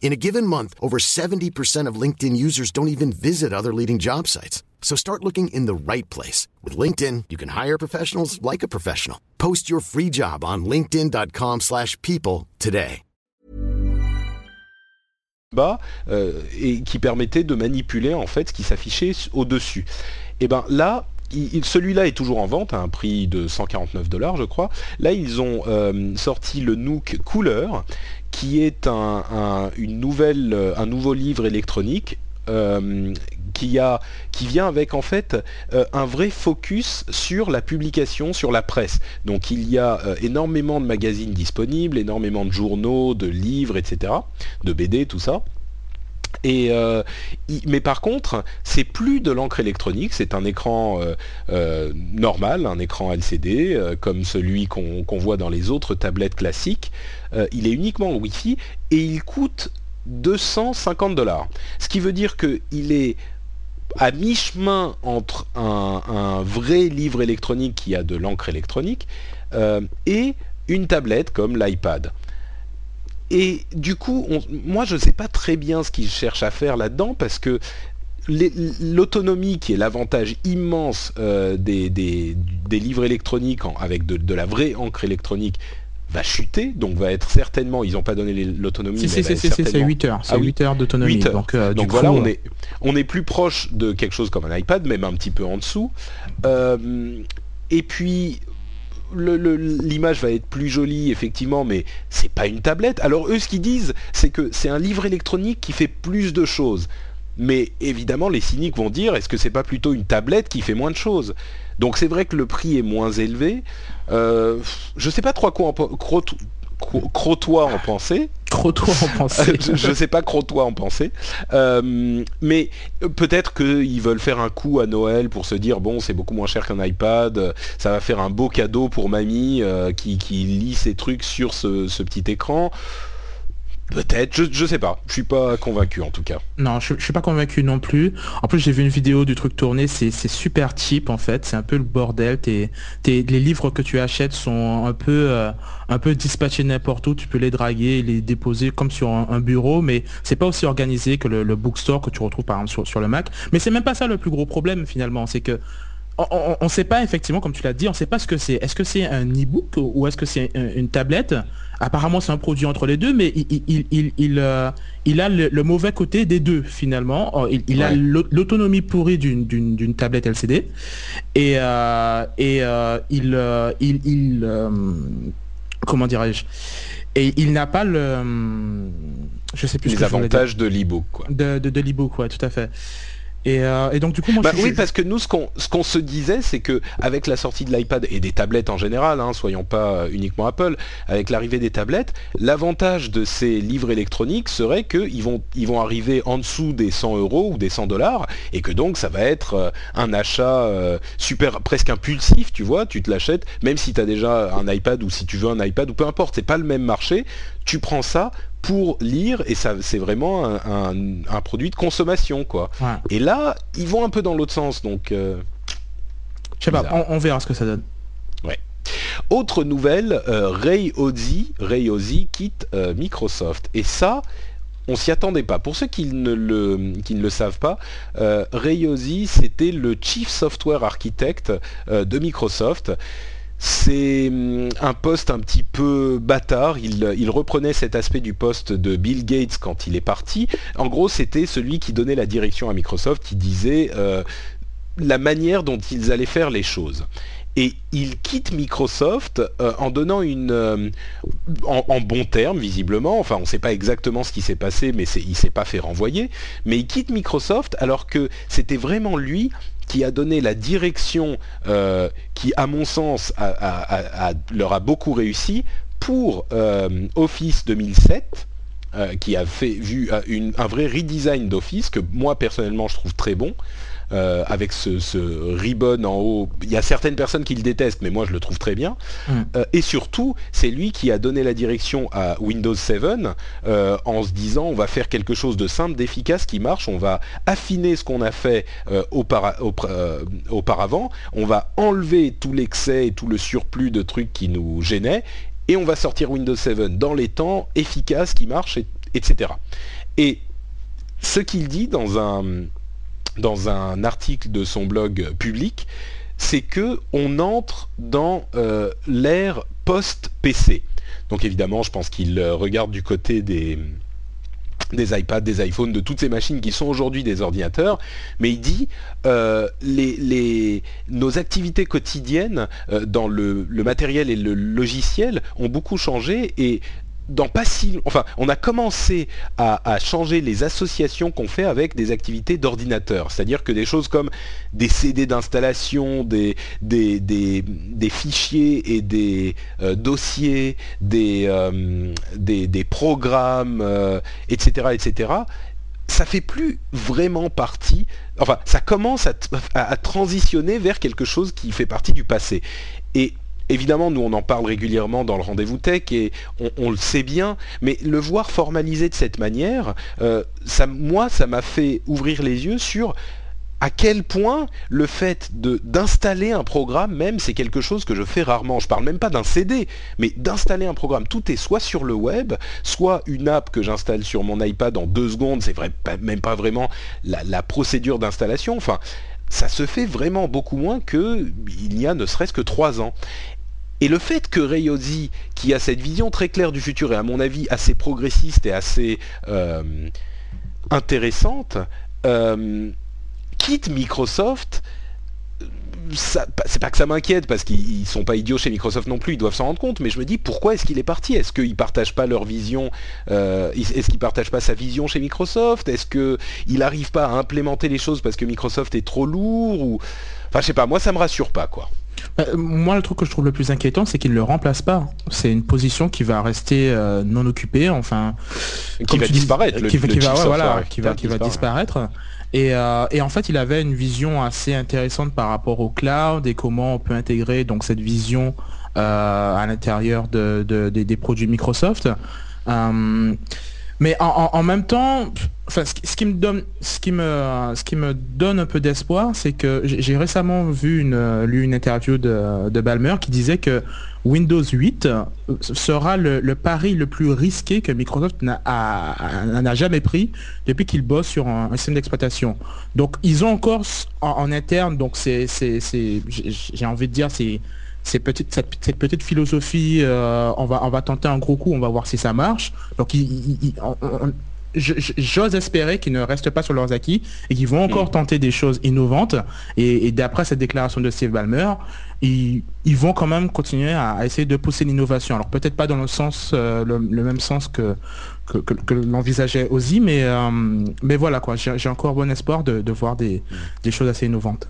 In a given month, over 70% of LinkedIn users don't even visit other leading job sites. So start looking in the right place. With LinkedIn, you can hire professionals like a professional. Post your free job on linkedin.com slash people today. Euh, et qui permettait de manipuler en fait ce qui s'affichait au-dessus. Et ben là, celui-là est toujours en vente à un prix de 149 dollars, je crois. Là, ils ont euh, sorti le Nook Cooler, qui est euh, un nouveau livre électronique euh, qui vient avec en fait euh, un vrai focus sur la publication, sur la presse. Donc il y a énormément de magazines disponibles, énormément de journaux, de livres, etc., de BD, tout ça. Et, mais par contre, c'est plus de l'encre électronique, c'est un écran normal, un écran LCD, comme celui qu'on voit dans les autres tablettes classiques, euh, il est uniquement en Wi-Fi et il coûte 250 dollars. Ce qui veut dire qu'il est à mi-chemin entre un, vrai livre électronique qui a de l'encre électronique et une tablette comme l'iPad. Et du coup, moi je ne sais pas très bien ce qu'ils cherchent à faire là-dedans parce que l'autonomie qui est l'avantage immense des, livres électroniques avec de, la vraie encre électronique va chuter, donc va être certainement, ils n'ont pas donné l'autonomie. Si, c'est 8 heures, c'est 8 ah heures d'autonomie. Donc, euh, donc voilà, on, est, on est plus proche de quelque chose comme un iPad, même un petit peu en dessous. Euh, et puis, l'image va être plus jolie effectivement mais c'est pas une tablette. Alors eux ce qu'ils disent c'est que c'est un livre électronique qui fait plus de choses. Mais évidemment les cyniques vont dire est-ce que c'est pas plutôt une tablette qui fait moins de choses? Donc c'est vrai que le prix est moins élevé. Euh, je sais pas trop quoi en Crotois en penser. Crotois en penser. je ne sais pas Crotois en penser. Euh, mais peut-être qu'ils veulent faire un coup à Noël pour se dire bon c'est beaucoup moins cher qu'un iPad, ça va faire un beau cadeau pour mamie euh, qui, lit ses trucs sur ce petit écran. Peut-être, je, je sais pas, je suis pas convaincu en tout cas. Non, je, je suis pas convaincu non plus. En plus, j'ai vu une vidéo du truc tourné, c'est super cheap en fait, c'est un peu le bordel. Les livres que tu achètes sont un peu, euh, un peu dispatchés n'importe où, tu peux les draguer, les déposer comme sur un, bureau, mais c'est pas aussi organisé que le, bookstore que tu retrouves par exemple sur le Mac. Mais c'est même pas ça le plus gros problème finalement, c'est que on ne sait pas effectivement, comme tu l'as dit, on ne sait pas ce que c'est. Est-ce que c'est un e-book ou est-ce que c'est une tablette? Apparemment, c'est un produit entre les deux, mais il, euh, a le, mauvais côté des deux finalement. Oh, il, a l'autonomie pourrie d'une tablette LCD et, euh, euh, il, comment dirais-je? Et il n'a pas le, je sais plus les avantages de l'e-book. De, de, de l'e-book, ouais, tout à fait. Euh, et, donc du coup, moi, bah oui, parce que nous, ce qu'on ce qu'on se disait, c'est que avec la sortie de l'iPad et des tablettes en général, hein, soyons pas euh, uniquement Apple, avec l'arrivée des tablettes, l'avantage de ces livres électroniques serait qu'ils vont ils vont arriver en dessous des 100 euros ou des 100 dollars, et que donc ça va être euh, un achat super presque impulsif, tu vois, tu te l'achètes, même si tu as déjà un iPad ou si tu veux un iPad ou peu importe, c'est pas le même marché, tu prends ça pour lire et ça c'est vraiment un, produit de consommation quoi. Et là ils vont un peu dans l'autre sens donc. Euh, Je sais pas, on, verra ce que ça donne. Ouais. Autre nouvelle, euh, Ray Ozzy, Ray Ozzy quitte euh, Microsoft et ça on s'y attendait pas. Pour ceux qui ne le, qui ne le savent pas, Ray Ozzy c'était le Chief Software Architect de Microsoft c'est hum, un poste un petit peu bâtard. Il, reprenait cet aspect du poste de Bill Gates quand il est parti. En gros, c'était celui qui donnait la direction à Microsoft, qui disait euh, la manière dont ils allaient faire les choses. Et il quitte Microsoft euh, en donnant une, euh, en, bon terme visiblement. Enfin, on ne sait pas exactement ce qui s'est passé, mais il s'est pas fait renvoyer. Mais il quitte Microsoft alors que c'était vraiment lui qui a donné la direction euh, qui, à mon sens, leur a beaucoup réussi pour Office 2007. Euh, qui a fait vu un vrai redesign d'Office que moi personnellement je trouve très bon euh, avec ce, ribbon en haut. Il y a certaines personnes qui le détestent, mais moi je le trouve très bien. Mm. Euh, et surtout, c'est lui qui a donné la direction à Windows 7 euh, en se disant on va faire quelque chose de simple, d'efficace, qui marche, on va affiner ce qu'on a fait auparavant, on va enlever tout l'excès et tout le surplus de trucs qui nous gênaient, et on va sortir Windows 7 dans les temps, efficace, qui marche, etc. Et ce qu'il dit dans un dans un article de son blog public, c'est que on entre dans euh, l'ère post-PC. Donc évidemment, je pense qu'il euh, regarde du côté des, des iPads, des iPhones, de toutes ces machines qui sont aujourd'hui des ordinateurs, mais il dit euh, les, nos activités quotidiennes dans le, le, matériel et le logiciel ont beaucoup changé et pas si, enfin, on a commencé à, changer les associations qu'on fait avec des activités d'ordinateur. C'est-à-dire que des choses comme des CD d'installation, des, fichiers et des euh, dossiers, des, euh, programmes, etc., euh, etc., ça fait plus vraiment partie, enfin, ça commence à, à transitionner vers quelque chose qui fait partie du passé. Et évidemment, nous on en parle régulièrement dans le rendez-vous tech et on, le sait bien, mais le voir formalisé de cette manière, euh, ça, moi, ça m'a fait ouvrir les yeux sur à quel point le fait d'installer un programme même, c'est quelque chose que je fais rarement. Je parle même pas d'un CD, mais d'installer un programme. Tout est soit sur le web, soit une app que j'installe sur mon iPad en deux secondes. C'est vrai, même pas vraiment la, procédure d'installation. Enfin, ça se fait vraiment beaucoup moins qu'il y a ne serait-ce que trois ans. Et le fait que Ray qui a cette vision très claire du futur et à mon avis assez progressiste et assez euh, intéressante, euh, quitte Microsoft, c'est pas que ça m'inquiète parce qu'ils sont pas idiots chez Microsoft non plus, ils doivent s'en rendre compte. Mais je me dis pourquoi est-ce qu'il est parti? Est-ce qu'ils partagent pas leur vision euh, Est-ce qu'ils partagent pas sa vision chez Microsoft? Est-ce qu'il n'arrive pas à implémenter les choses parce que Microsoft est trop lourd ou Enfin, je sais pas. Moi, ça me rassure pas, quoi. Euh, moi, le truc que je trouve le plus inquiétant, c'est qu'il ne le remplace pas. C'est une position qui va rester euh, non occupée, enfin, qui va disparaître. qui, va, disparaître. Euh, et, en fait, il avait une vision assez intéressante par rapport au cloud et comment on peut intégrer donc cette vision euh, à l'intérieur des produits Microsoft. Mais en, même temps, ce, qui me donne, ce qui me, ce qui me donne un peu d'espoir, c'est que j'ai récemment vu une, lu une interview de, de Balmer qui disait que Windows 8 euh, sera le, pari le plus risqué que Microsoft n'a jamais pris depuis qu'il bosse sur un, système d'exploitation. Donc ils ont encore en, interne, donc c'est, j'ai envie de dire, c'est cette, petite philosophie, euh, on, va, on va tenter un gros coup, on va voir si ça marche. Donc j'ose espérer qu'ils ne restent pas sur leurs acquis et qu'ils vont encore mm. tenter des choses innovantes. Et, d'après cette déclaration de Steve Ballmer, ils, vont quand même continuer à, essayer de pousser l'innovation. Alors peut-être pas dans le sens, euh, le, même sens que que, l'envisageait Ozzy, mais euh, mais voilà quoi. J'ai encore bon espoir de, voir mm. des choses assez innovantes.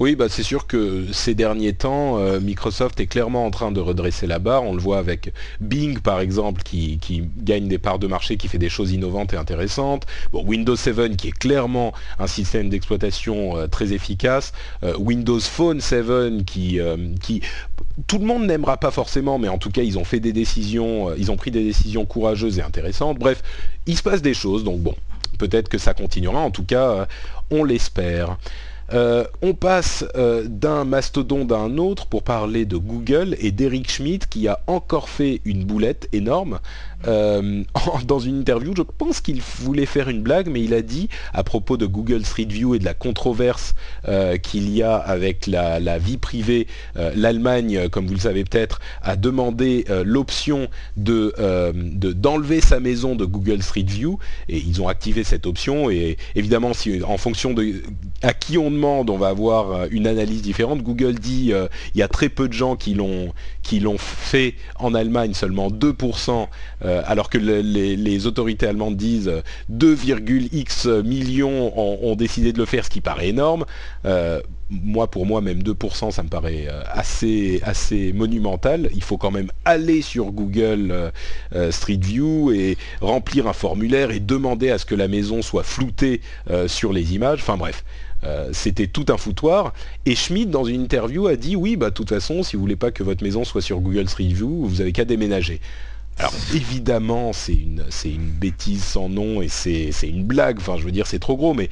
Oui, bah c'est sûr que ces derniers temps, euh, Microsoft est clairement en train de redresser la barre. On le voit avec Bing, par exemple, qui, gagne des parts de marché, qui fait des choses innovantes et intéressantes. Bon, Windows 7, qui est clairement un système d'exploitation euh, très efficace. Euh, Windows Phone 7, qui, qui tout le monde n'aimera pas forcément, mais en tout cas, ils ont fait des décisions, ils ont pris des décisions courageuses et intéressantes. Bref, il se passe des choses, donc bon, peut-être que ça continuera. En tout cas, on l'espère. Euh, on passe euh, d'un mastodonte à un autre pour parler de Google et d'Eric Schmidt qui a encore fait une boulette énorme euh, dans une interview, je pense qu'il voulait faire une blague, mais il a dit à propos de Google Street View et de la controverse euh, qu'il y a avec la, vie privée, euh, l'Allemagne, comme vous le savez peut-être, a demandé l'option de d'enlever sa maison de Google Street View et ils ont activé cette option et évidemment si en fonction de à qui on demande, on va avoir une analyse différente. Google dit il y a très peu de gens qui l'ont qui l'ont fait en Allemagne, seulement 2%. Euh, alors que les, autorités allemandes disent 2,x millions ont, décidé de le faire, ce qui paraît énorme. Euh, moi, pour moi, même 2%, ça me paraît euh, assez, assez monumental. Il faut quand même aller sur Google Street View et remplir un formulaire et demander à ce que la maison soit floutée sur les images. Enfin bref, c'était tout un foutoir. Et Schmidt, dans une interview, a dit oui, bah de toute façon, si vous voulez pas que votre maison soit sur Google Street View, vous avez qu'à déménager. Alors évidemment, c'est une, c'est une bêtise sans nom et c'est, une blague. Enfin, je veux dire, c'est trop gros. Mais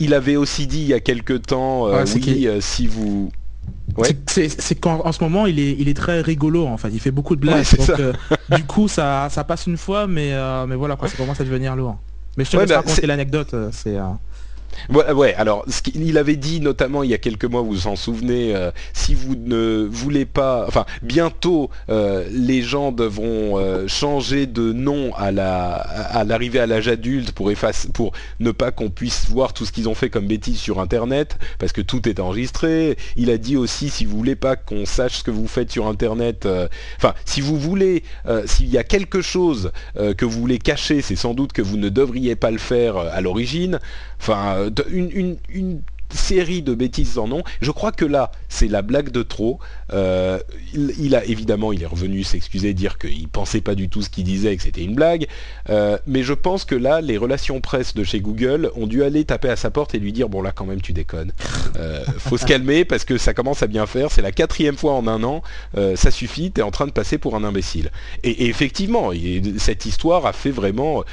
il avait aussi dit il y a quelque temps, euh, oui, euh, si vous C'est, qu'en ce moment il est, il est très rigolo en fait, il fait beaucoup de blagues. Euh, du coup ça, ça passe une fois mais, mais voilà quoi, ça commence à devenir lourd. Mais je te laisse bah, raconter l'anecdote, c'est... Ouais, alors ce qu'il avait dit notamment il y a quelques mois, vous vous en souvenez, euh, si vous ne voulez pas, enfin bientôt euh, les gens devront euh, changer de nom à la à l'arrivée à l'âge adulte pour pour ne pas qu'on puisse voir tout ce qu'ils ont fait comme bêtises sur internet parce que tout est enregistré. Il a dit aussi si vous voulez pas qu'on sache ce que vous faites sur internet, enfin si vous voulez, s'il y a quelque chose que vous voulez cacher, c'est sans doute que vous ne devriez pas le faire à l'origine. Enfin euh, une, série de bêtises en nom. Je crois que là, c'est la blague de trop. Euh, il, a évidemment, il est revenu s'excuser, dire qu'il pensait pas du tout ce qu'il disait et que c'était une blague. Euh, mais je pense que là, les relations presse de chez Google ont dû aller taper à sa porte et lui dire bon là quand même tu déconnes. faut se calmer parce que ça commence à bien faire. C'est la quatrième fois en un an. ça suffit. T'es en train de passer pour un imbécile. Et, effectivement, cette histoire a fait vraiment.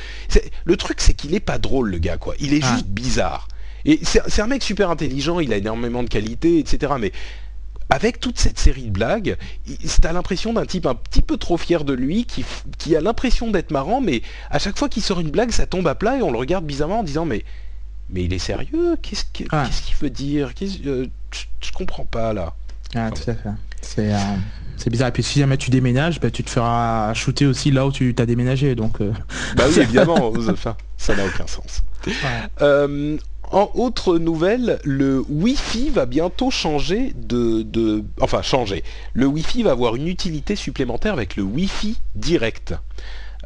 Le truc, c'est qu'il est pas drôle le gars quoi. Il est ah. juste bizarre. Et c'est un mec super intelligent, il a énormément de qualités, etc. Mais avec toute cette série de blagues, t'as l'impression d'un type un petit peu trop fier de lui, qui, qui a l'impression d'être marrant, mais à chaque fois qu'il sort une blague, ça tombe à plat et on le regarde bizarrement en disant mais mais il est sérieux? Qu'est-ce qu'il veut dire? Euh, Je comprends pas là. Ah, tout à fait. C'est euh, c'est bizarre. Et puis si jamais tu déménages, bah, tu te feras shooter aussi là où tu t'as déménagé. Donc, euh. Bah oui, évidemment, ça n'a aucun sens. En autre nouvelle, le Wi-Fi va bientôt changer de, de, Enfin, changer. Le Wi-Fi va avoir une utilité supplémentaire avec le Wi-Fi direct.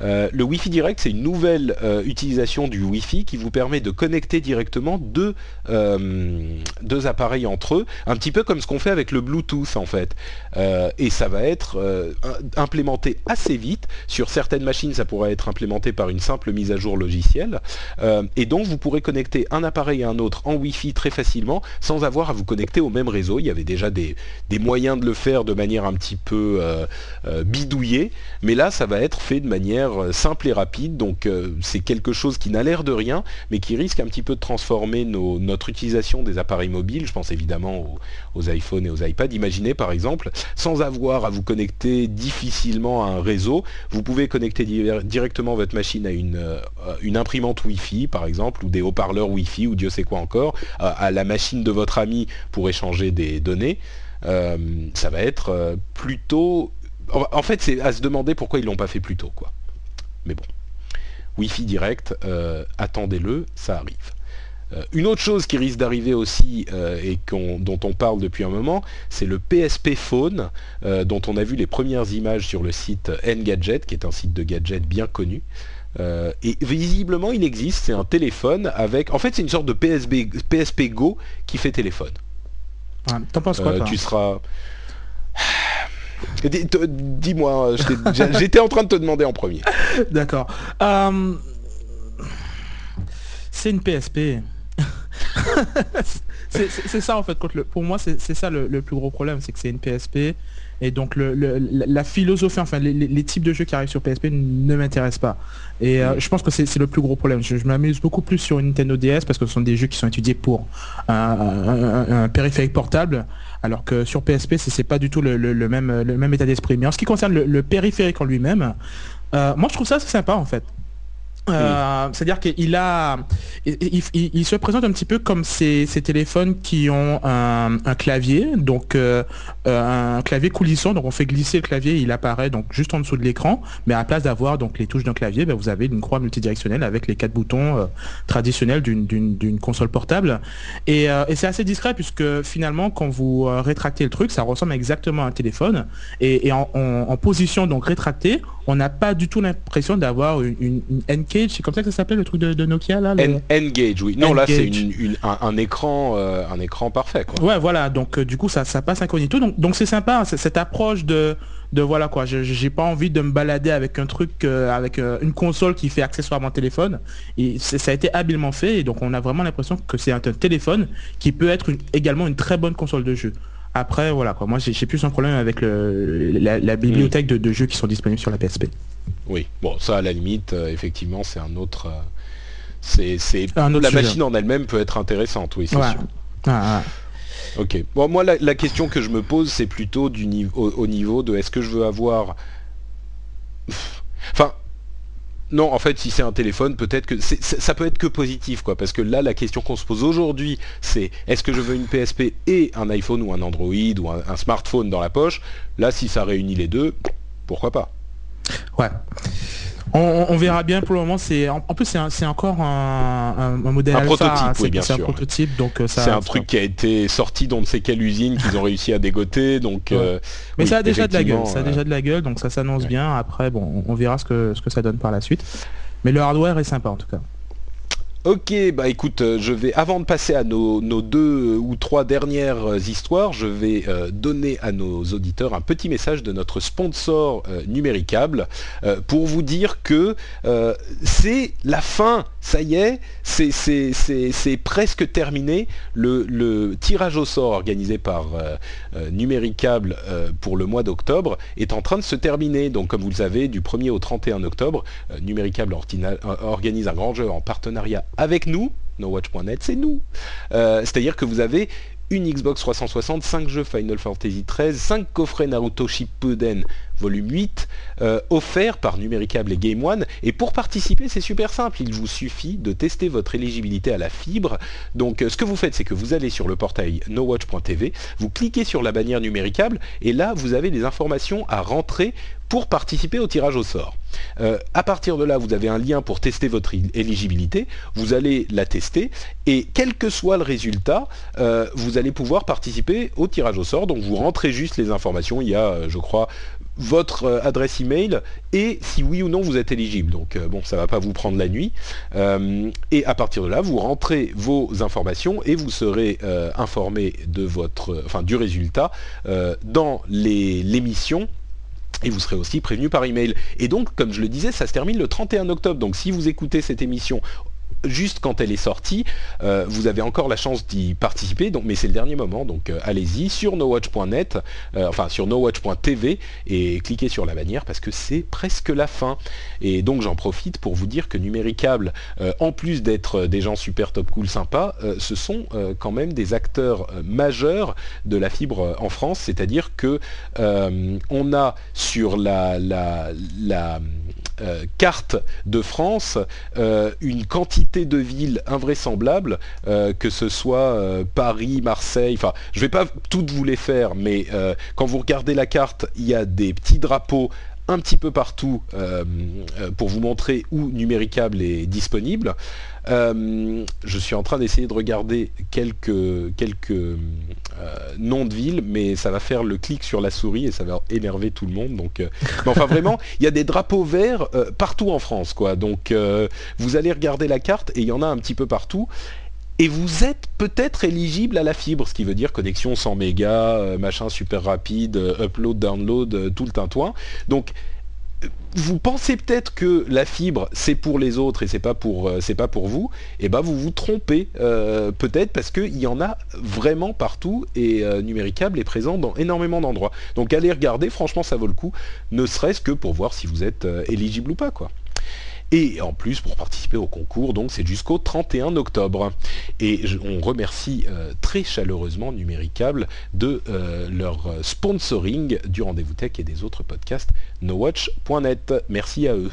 Euh, le Wi-Fi direct, c'est une nouvelle euh, utilisation du Wi-Fi qui vous permet de connecter directement deux, euh, deux, appareils entre eux, un petit peu comme ce qu'on fait avec le Bluetooth en fait. et ça va être implémenté assez vite. Sur certaines machines, ça pourra être implémenté par une simple mise à jour logicielle. et donc, vous pourrez connecter un appareil à un autre en Wi-Fi très facilement sans avoir à vous connecter au même réseau. Il y avait déjà des moyens de le faire de manière un petit peu bidouillée, mais là, ça va être fait de manière euh, simple et rapide. Donc euh, c'est quelque chose qui n'a l'air de rien, mais qui risque un petit peu de transformer notre utilisation des appareils mobiles. Je pense évidemment aux, iPhones et aux iPads. Imaginez par exemple, sans avoir à vous connecter difficilement à un réseau, vous pouvez connecter directement votre machine à une, euh, une imprimante Wi-Fi par exemple, ou des haut-parleurs Wi-Fi, ou Dieu sait quoi encore, à, la machine de votre ami pour échanger des données. ça va être plutôt en fait, c'est à se demander pourquoi ils l'ont pas fait plus tôt, quoi. Mais bon, Wi-Fi direct, euh, attendez-le, ça arrive. Euh, une autre chose qui risque d'arriver aussi euh, et dont on parle depuis un moment, c'est le PSP Phone, dont on a vu les premières images sur le site Engadget, qui est un site de gadgets bien connu. et visiblement, il existe, c'est un téléphone avec... En fait, c'est une sorte de PSP, PSP Go qui fait téléphone. T'en penses quoi Tu seras... Dis-moi, j'étais en train de te demander en premier. D'accord. Euh, c'est une PSP. c'est ça en fait. pour moi, c'est ça le, plus gros problème, c'est que c'est une PSP. Et donc la philosophie, enfin les, types de jeux qui arrivent sur PSP ne m'intéressent pas. Et euh, je pense que c'est le plus gros problème. Je, m'amuse beaucoup plus sur une Nintendo DS parce que ce sont des jeux qui sont étudiés pour un périphérique portable alors que sur PSP, c'est pas du tout le, même, le même état d'esprit. Mais en ce qui concerne le, périphérique en lui-même, euh, moi je trouve ça assez sympa en fait. Euh, c'est-à-dire qu'il a, il, se présente un petit peu comme ces, téléphones qui ont un, clavier, donc euh, un clavier coulissant, donc on fait glisser le clavier, il apparaît donc juste en dessous de l'écran, mais à la place d'avoir donc les touches d'un clavier, ben, vous avez une croix multidirectionnelle avec les quatre boutons euh, traditionnels d'une console portable, et, c'est assez discret puisque finalement quand vous rétractez le truc, ça ressemble exactement à un téléphone, et, en, position donc rétractée, on n'a pas du tout l'impression d'avoir une, une, une c'est comme ça que ça s'appelait le truc de, Nokia là N-Gage, oui. Non, là c'est un, écran, euh, un écran parfait. Quoi. Ouais, voilà. Donc euh, du coup ça, ça passe incognito. Donc donc c'est sympa hein, cette approche de de voilà quoi. J'ai pas envie de me balader avec un truc, euh, avec une console qui fait accessoirement téléphone. Et ça a été habilement fait. Et donc on a vraiment l'impression que c'est un, téléphone qui peut être également une très bonne console de jeu. Après, voilà quoi. Moi, j'ai plus un problème avec la, bibliothèque de, de, jeux qui sont disponibles sur la PSP. Oui, bon, ça à la limite, euh, effectivement, c'est un autre. Euh, c'est, la machine en elle-même peut être intéressante, oui, c'est sûr. Ah, ah. Ok. Bon, moi, la, question que je me pose, c'est plutôt du niveau, au, niveau de est-ce que je veux avoir. Enfin. Non, en fait, si c'est un téléphone, peut-être que ça peut être que positif, quoi. Parce que là, la question qu'on se pose aujourd'hui, c'est est-ce que je veux une PSP et un iPhone ou un Android ou un smartphone dans la poche? Là, si ça réunit les deux, pourquoi pas? Ouais. On, verra bien pour le moment. C'est en, plus c'est encore un, modèle un prototype, oui, bien sûr. un prototype, donc euh, c'est un truc qui a été sorti dans ne sais quelle usine qu'ils ont réussi à dégoter, donc. Euh, Mais ça a déjà de la gueule. Ça a déjà de la gueule, donc ça s'annonce bien. Après, bon, on verra ce que ce que ça donne par la suite. Mais le hardware est sympa en tout cas. Ok, bah écoute, euh, je vais, avant de passer à nos, deux ou trois dernières euh, histoires, je vais euh, donner à nos auditeurs un petit message de notre sponsor numéricable pour vous dire que c'est la fin, ça y est, c'est presque terminé. Le, tirage au sort organisé par Numéricable pour le mois d'octobre est en train de se terminer. Donc comme vous le savez, du 1er au 31 octobre, Numéricable organise un grand jeu en partenariat avec nous nowatch.net, c'est nous. C'est-à-dire que vous avez une Xbox 360, 5 jeux Final Fantasy XIII, 5 coffrets Naruto Shippuden volume 8, euh, offert par Numéricable et Game One. Et pour participer, c'est super simple. Il vous suffit de tester votre éligibilité à la fibre. Donc, euh, ce que vous faites, c'est que vous allez sur le portail nowatch.tv, vous cliquez sur la bannière Numéricable, et là, vous avez des informations à rentrer pour participer au tirage au sort. Euh, à partir de là, vous avez un lien pour tester votre éligibilité. Vous allez la tester et quel que soit le résultat, vous allez pouvoir participer au tirage au sort. Donc vous rentrez juste les informations. Il y a, je crois, votre euh, adresse email et si oui ou non vous êtes éligible. Donc euh, bon, ça va pas vous prendre la nuit. Euh, et à partir de là, vous rentrez vos informations et vous serez informé de votre, enfin du résultat dans l'émission et vous serez aussi prévenu par email. Et donc, comme je le disais, ça se termine le 31 octobre. Donc si vous écoutez cette émission juste quand elle est sortie, euh, vous avez encore la chance d'y participer, mais c'est le dernier moment, donc euh, allez-y sur nowatch.net, euh, enfin sur nowatch.tv et cliquez sur la bannière parce que c'est presque la fin. Et donc j'en profite pour vous dire que Numéricable, en plus d'être des gens super top cool sympas, ce sont quand même des acteurs majeurs de la fibre en France, c'est-à-dire que on a sur la euh, carte de France euh, une quantité de villes invraisemblables, euh, que ce soit Paris, Marseille, enfin je ne vais pas toutes vous les faire, mais quand vous regardez la carte, il y a des petits drapeaux un petit peu partout pour vous montrer où Numéricable est disponible. Euh, je suis en train d'essayer de regarder quelques, quelques euh, noms de villes, mais ça va faire le clic sur la souris et ça va énerver tout le monde. Donc, euh, enfin vraiment, il y a des drapeaux verts partout en France, quoi. Donc vous allez regarder la carte et il y en a un petit peu partout. Et vous êtes peut-être éligible à la fibre, ce qui veut dire connexion 100 mégas, machin super rapide, upload, download, tout le tintouin. Donc vous pensez peut-être que la fibre c'est pour les autres et c'est pas pour euh, c'est pas pour vous, et eh ben vous vous trompez euh, peut-être parce qu'il y en a vraiment partout et euh, Numéricable est présent dans énormément d'endroits. Donc allez regarder, franchement ça vaut le coup, ne serait-ce que pour voir si vous êtes éligible ou pas quoi. Et en plus, pour participer au concours, donc c'est jusqu'au 31 octobre. Et on remercie euh, très chaleureusement Numéricable de euh, leur sponsoring du Rendez-vous Tech et des autres podcasts nowatch.net. Merci à eux.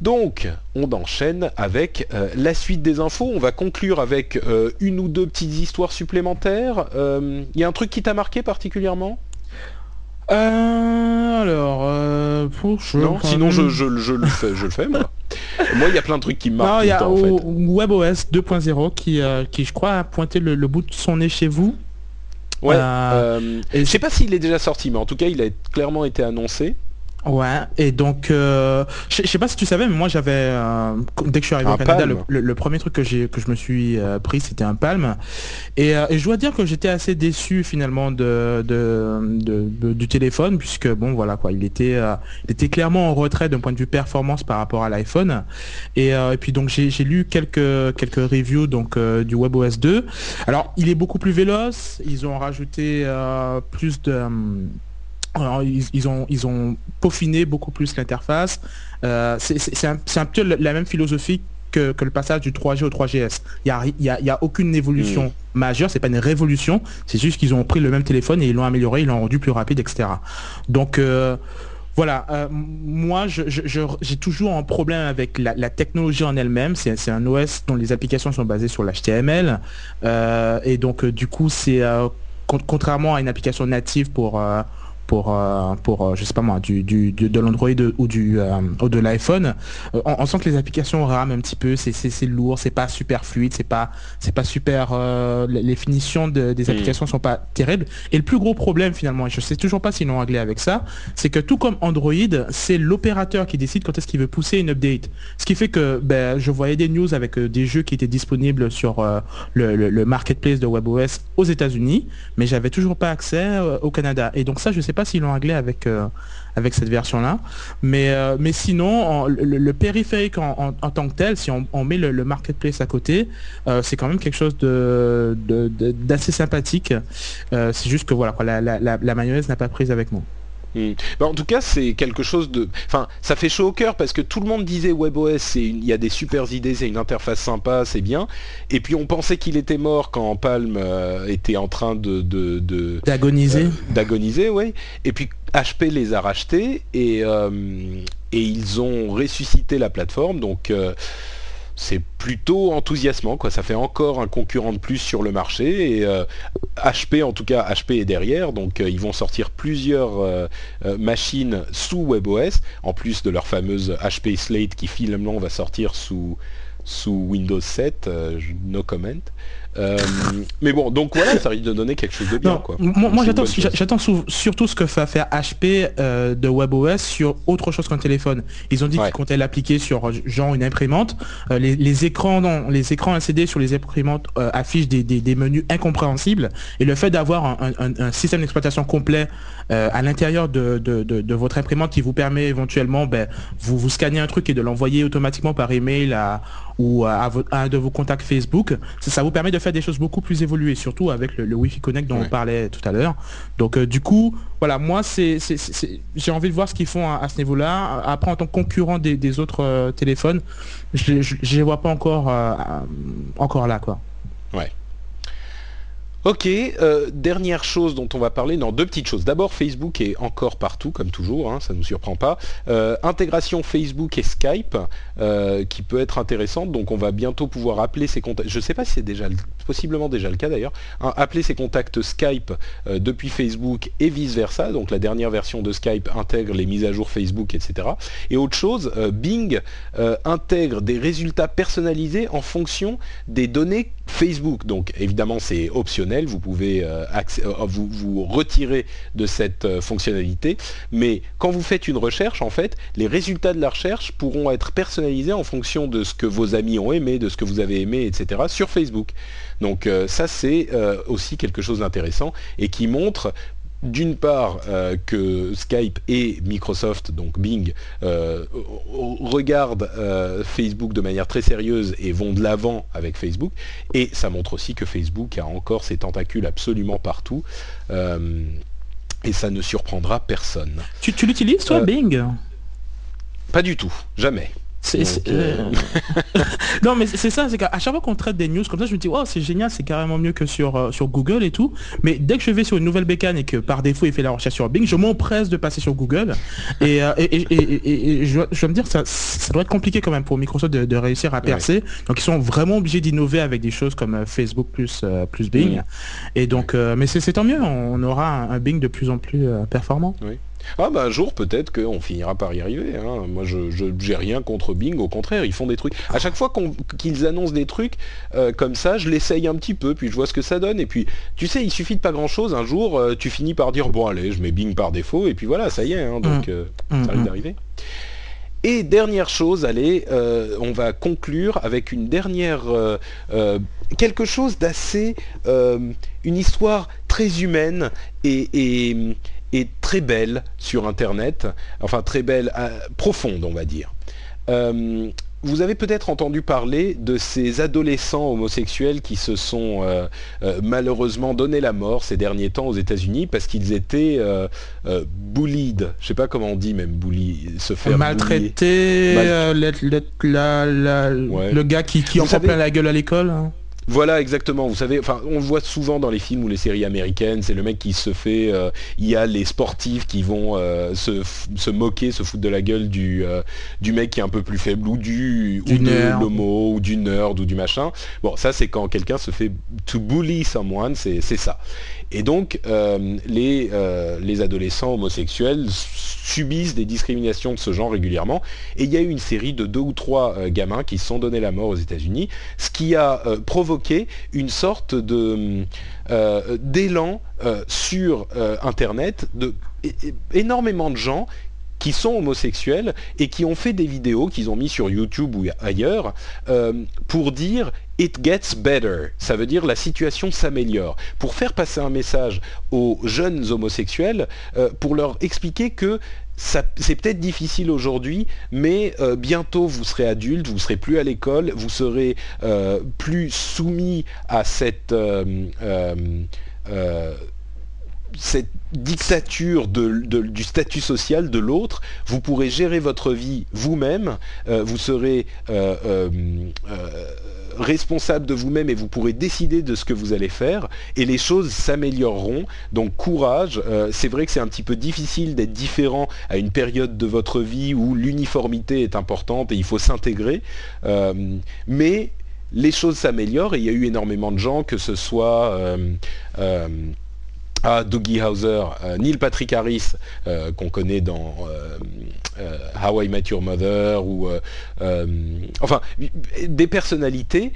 Donc, on enchaîne avec euh, la suite des infos. On va conclure avec une ou deux petites histoires supplémentaires. Il y a un truc qui t'a marqué particulièrement? Euh, alors, euh, pour non, sinon je, je, je, le fais, je le fais moi. moi, il y a plein de trucs qui me marquent. il y a en fait. WebOS 2.0 qui, euh, qui, je crois, a pointé le, bout de son nez chez vous. Ouais. Euh, je sais pas s'il est déjà sorti, mais en tout cas, il a clairement été annoncé. Ouais, et donc, euh, je sais pas si tu savais, mais moi j'avais, euh, dès que je suis arrivé au Canada, le, premier truc que j'ai que je me suis euh, pris, c'était un Palm. Et, je dois dire que j'étais assez déçu finalement de, de, du téléphone, puisque bon voilà quoi, il était, il était clairement en retrait d'un point de vue performance par rapport à l'iPhone. Et, et, puis donc j'ai lu quelques quelques reviews donc du WebOS 2. Alors il est beaucoup plus véloce, ils ont rajouté plus de alors, ils, ont, ils ont peaufiné beaucoup plus l'interface. Euh, c'est un, peu la même philosophie que, le passage du 3G au 3GS. Il n'y a, y a, aucune évolution mm. majeure, c'est pas une révolution, c'est juste qu'ils ont pris le même téléphone et ils l'ont amélioré, ils l'ont rendu plus rapide, etc. Donc euh, voilà, euh, moi j'ai toujours un problème avec la, technologie en elle-même. C'est un OS dont les applications sont basées sur l'HTML et donc du coup c'est contrairement à une application native pour pour euh, pour euh, je sais pas moi du, du de l'Android ou du euh, ou de l'iPhone. On, sent que les applications rament un petit peu c'est c'est lourd c'est pas super fluide c'est pas c'est pas super les finitions de, des applications sont pas terribles. Et le plus gros problème finalement et je sais toujours pas s'ils l'ont réglé avec ça c'est que tout comme Android c'est l'opérateur qui décide quand est-ce qu'il veut pousser une update. Ce qui fait que ben, je voyais des news avec des jeux qui étaient disponibles sur le, le, marketplace de WebOS aux États-Unis mais j'avais toujours pas accès au Canada. Et donc ça je sais pas s'ils l'ont réglé avec, euh, avec cette version-là. Mais, euh, mais sinon, le, périphérique en, tant que tel, si on, met le, marketplace à côté, euh, c'est quand même quelque chose de, d'assez sympathique. c'est juste que voilà, la, la, mayonnaise n'a pas prise avec moi. Hmm. en tout cas, c'est quelque chose de. Enfin, ça fait chaud au cœur parce que tout le monde disait WebOS, il y a des super idées, c'est une interface sympa, c'est bien. Et puis on pensait qu'il était mort quand Palm euh, était en train de d'agoniser. Euh, d'agoniser, oui. Et puis HP les a rachetés et euh, et ils ont ressuscité la plateforme. Donc c'est plutôt enthousiasmant quoi. Ça fait encore un concurrent de plus sur le marché et HP euh, en tout cas HP est derrière. Donc euh, ils vont sortir plusieurs euh, machines sous WebOS en plus de leur fameuse HP Slate qui finalement va sortir sous sous Windows 7 no comment euh, mais bon, donc voilà, ça risque de donner quelque chose de bien. quoi. Moi, j'attends, surtout ce que va faire HP euh, de WebOS sur autre chose qu'un téléphone. Ils ont dit qu'ils comptaient l'appliquer sur genre une imprimante. Euh, les, écrans, non, les écrans LCD sur les imprimantes affichent des, menus incompréhensibles. Et le fait d'avoir un, système d'exploitation complet à l'intérieur de, votre imprimante qui vous permet éventuellement, ben, vous vous scannez un truc et de l'envoyer automatiquement par email à, ou à, un de vos contacts Facebook, ça, vous permet de faire des choses beaucoup plus évoluées, surtout avec le, Wi-Fi Connect dont on parlait tout à l'heure. Donc euh, du coup, voilà, moi c'est, j'ai envie de voir ce qu'ils font à, ce niveau-là. Après, en tant que concurrent des, autres euh, téléphones, je ne les vois pas encore, euh, encore là, quoi. Ouais. Ok, euh, dernière chose dont on va parler, non, deux petites choses. D'abord, Facebook est encore partout, comme toujours, hein, ça ne nous surprend pas. Euh, intégration Facebook et Skype, euh, qui peut être intéressante, donc on va bientôt pouvoir appeler ses contacts, je ne sais pas si c'est déjà, possiblement déjà le cas d'ailleurs, appeler ses contacts Skype depuis Facebook et vice-versa, donc la dernière version de Skype intègre les mises à jour Facebook, etc. Et autre chose, Bing intègre des résultats personnalisés en fonction des données Facebook, donc évidemment c'est optionnel, vous pouvez euh, euh, vous, vous, retirer de cette euh, fonctionnalité, mais quand vous faites une recherche, en fait, les résultats de la recherche pourront être personnalisés en fonction de ce que vos amis ont aimé, de ce que vous avez aimé, etc. sur Facebook. Donc ça c'est aussi quelque chose d'intéressant et qui montre d'une part euh, que Skype et Microsoft, donc Bing, euh, regardent euh, Facebook de manière très sérieuse et vont de l'avant avec Facebook. Et ça montre aussi que Facebook a encore ses tentacules absolument partout. et ça ne surprendra personne. Tu, tu l'utilises toi, Bing? Pas du tout, jamais. Euh, non mais c'est ça, c'est qu'à chaque fois qu'on traite des news comme ça, je me dis, oh c'est génial, c'est carrément mieux que sur, euh, sur Google et tout. Mais dès que je vais sur une nouvelle bécane et que par défaut il fait la recherche sur Bing, je m'empresse de passer sur Google. Et, euh, je, dois me dire, ça, ça doit être compliqué quand même pour Microsoft de, réussir à percer. Donc ils sont vraiment obligés d'innover avec des choses comme Facebook plus, plus Bing. Et donc, mais c'est tant mieux, on aura un, Bing de plus en plus performant. Oui. Ah bah un jour peut-être qu'on finira par y arriver. Hein. Moi je j'ai rien contre Bing, au contraire, ils font des trucs. À chaque fois qu'ils annoncent des trucs euh, comme ça, je l'essaye un petit peu, puis je vois ce que ça donne. Et puis tu sais, il suffit de pas grand chose. Un jour, euh, tu finis par dire bon allez, je mets Bing par défaut, et puis voilà, ça y est. Hein. donc mmh. Euh, ça arrive mmh. d'arriver. Et dernière chose, allez, on va conclure avec une dernière quelque chose d'assez une histoire très humaine et très belle sur Internet, enfin très belle, euh, profonde on va dire. Euh, vous avez peut-être entendu parler de ces adolescents homosexuels qui se sont euh, malheureusement donné la mort ces derniers temps aux États-Unis parce qu'ils étaient bullied. Je sais pas comment on dit même bully, se faire maltraiter, le gars qui, qui en plein la gueule à l'école. Hein. Voilà, exactement. Vous savez, enfin, on le voit souvent dans les films ou les séries américaines. C'est le mec qui se fait. Euh, il y a les sportifs qui vont euh, se, moquer, se foutre de la gueule du, euh, du mec qui est un peu plus faible ou du, ou de l'homo ou du nerd ou du machin. Bon, ça c'est quand quelqu'un se fait to bully someone, c'est ça. Et donc, euh, les, euh, les adolescents homosexuels subissent des discriminations de ce genre régulièrement. Et il y a eu une série de deux ou trois euh, gamins qui se sont donné la mort aux États-Unis, ce qui a provoqué une sorte de d'élan sur Internet de de gens qui sont homosexuels et qui ont fait des vidéos qu'ils ont mis sur YouTube ou ailleurs pour dire It gets better, ça veut dire la situation s'améliore. Pour faire passer un message aux jeunes homosexuels, euh, pour leur expliquer que c'est peut-être difficile aujourd'hui, mais euh, bientôt vous serez adulte, vous serez plus à l'école, vous serez euh, plus soumis à cette cette dictature du statut social de l'autre, vous pourrez gérer votre vie vous-même, vous serez responsable de vous-même et vous pourrez décider de ce que vous allez faire et les choses s'amélioreront. Donc courage, euh, c'est vrai que c'est un petit peu difficile d'être différent à une période de votre vie où l'uniformité est importante et il faut s'intégrer, euh, mais les choses s'améliorent et il y a eu énormément de gens, que ce soit... Euh, Dougie Hauser, Neil Patrick Harris, qu'on connaît dans How I Met Your Mother, ou enfin des personnalités